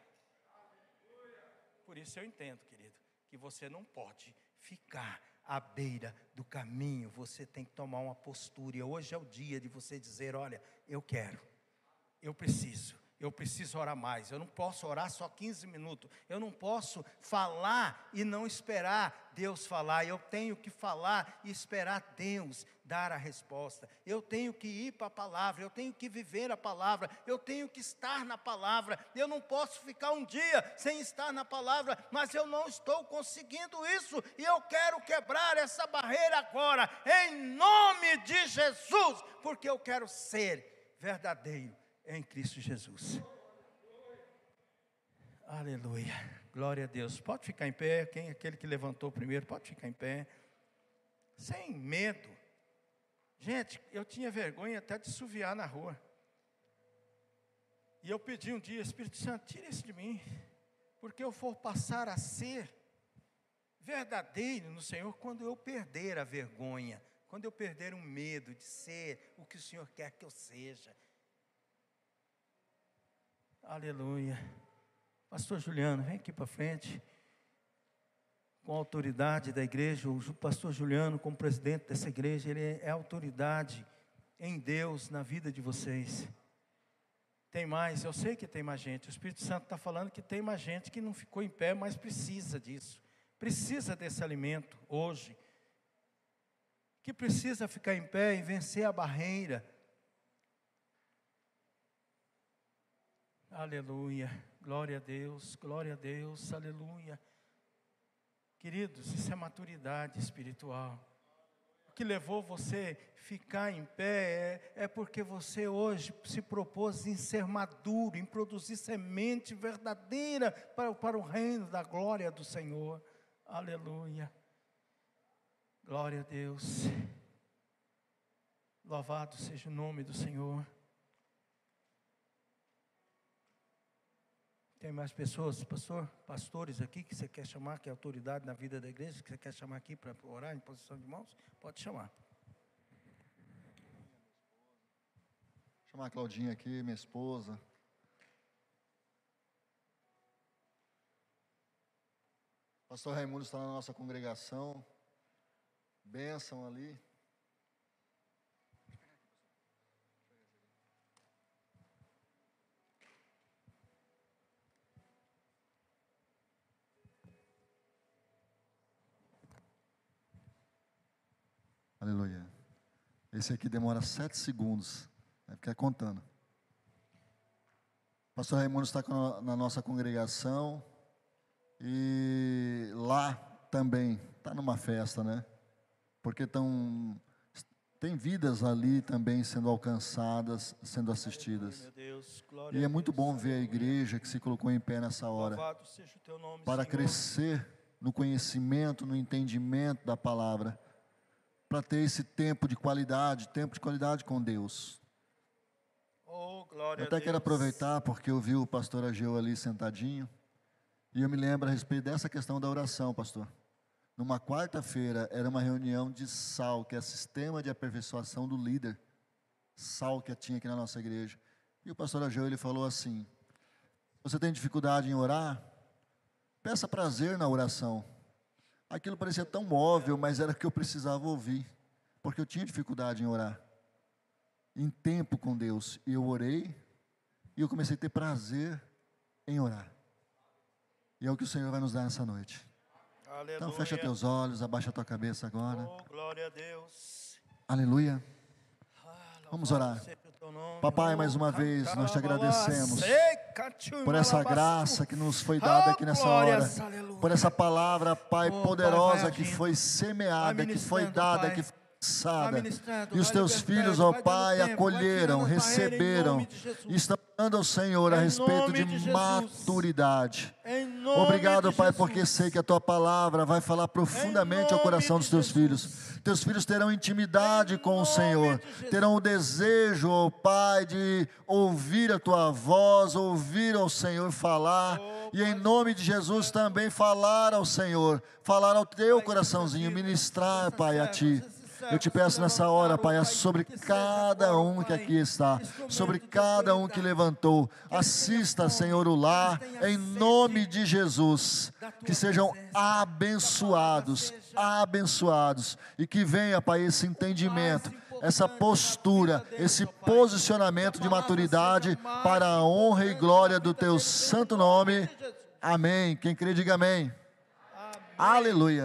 Por isso eu entendo, querido, que você não pode ficar à beira do caminho, você tem que tomar uma postura. E hoje é o dia de você dizer: olha, eu quero, eu preciso, eu preciso orar mais. Eu não posso orar só 15 minutos. Eu não posso falar e não esperar Deus falar. Eu tenho que falar e esperar Deus dar a resposta. Eu tenho que ir para a palavra. Eu tenho que viver a palavra. Eu tenho que estar na palavra. Eu não posso ficar um dia sem estar na palavra, mas eu não estou conseguindo isso. E eu quero quebrar essa barreira agora, em nome de Jesus, porque eu quero ser verdadeiro em Cristo Jesus. Aleluia. Glória a Deus. Pode ficar em pé. Quem aquele que levantou primeiro, pode ficar em pé. Sem medo. Gente, eu tinha vergonha até de suviar na rua. E eu pedi um dia, Espírito Santo, tira isso de mim. Porque eu for passar a ser verdadeiro no Senhor quando eu perder a vergonha, quando eu perder o medo de ser o que o Senhor quer que eu seja. Aleluia. Pastor Juliano, vem aqui para frente. Com a autoridade da igreja, o pastor Juliano, como presidente dessa igreja, ele é autoridade em Deus na vida de vocês. Tem mais, eu sei que tem mais gente. O Espírito Santo está falando que tem mais gente que não ficou em pé, mas precisa disso. Precisa desse alimento hoje. Que precisa ficar em pé e vencer a barreira Aleluia. Glória a Deus, glória a Deus, aleluia. Queridos, isso é maturidade espiritual. que levou você ficar em pé é, é porque você hoje se propôs em ser maduro, em produzir semente verdadeira para, para o reino da glória do Senhor. Aleluia. Glória a Deus. Louvado seja o nome do Senhor. Tem mais pessoas, pastor, pastores aqui que você quer chamar, que é autoridade na vida da igreja, que você quer chamar aqui para orar em posição de mãos? Pode chamar. chamar a Claudinha aqui, minha esposa. Pastor Raimundo está na nossa congregação. Bênção ali. Aleluia. Esse aqui demora sete segundos. Vai ficar contando. Pastor Raimundo está na nossa congregação e lá também está numa festa, né? Porque estão tem vidas ali também sendo alcançadas, sendo assistidas. e é muito bom ver a igreja que se colocou em pé nessa hora para crescer no conhecimento, no entendimento da palavra, para ter esse tempo de qualidade, tempo de qualidade com Deus. Oh, eu até quero aproveitar porque eu vi o pastor Ageu ali sentadinho. E eu me lembro a respeito dessa questão da oração, pastor. Numa quarta-feira era uma reunião de SAL, que é Sistema de Aperfeiçoação do Líder. SAL que tinha aqui na nossa igreja. E o pastor Ageu ele falou assim: Você tem dificuldade em orar? Peça prazer na oração. Aquilo parecia tão móvel, mas era o que eu precisava ouvir, porque eu tinha dificuldade em orar em tempo com Deus. E eu orei e eu comecei a ter prazer em orar. E é o que o Senhor vai nos dar nessa noite. Aleluia. Então fecha teus olhos, abaixa tua cabeça agora. Oh, glória a Deus. Aleluia. Vamos orar. Papai, mais uma vez nós te agradecemos por essa graça que nos foi dada aqui nessa hora, por essa palavra, Pai, poderosa que foi semeada, que foi dada, que passada. E os teus filhos, ó Pai, acolheram, receberam, estão dando ao Senhor a respeito de maturidade. Obrigado, Pai, porque sei que a tua palavra vai falar profundamente ao coração dos teus filhos. Teus filhos terão intimidade com o Senhor, terão o desejo, ó Pai, de ouvir a tua voz, ouvir ao Senhor falar e em nome de Jesus também falar ao Senhor, falar ao teu coraçãozinho, ministrar, Pai, a ti. Eu te peço nessa hora, Pai, sobre cada um que aqui está, sobre cada um que levantou. Assista, Senhor, o lar, em nome de Jesus. Que sejam abençoados, abençoados. E que venha, Pai, esse entendimento, essa postura, esse posicionamento de maturidade para a honra e glória do Teu santo nome. Amém. Quem crê, diga amém. amém. Aleluia.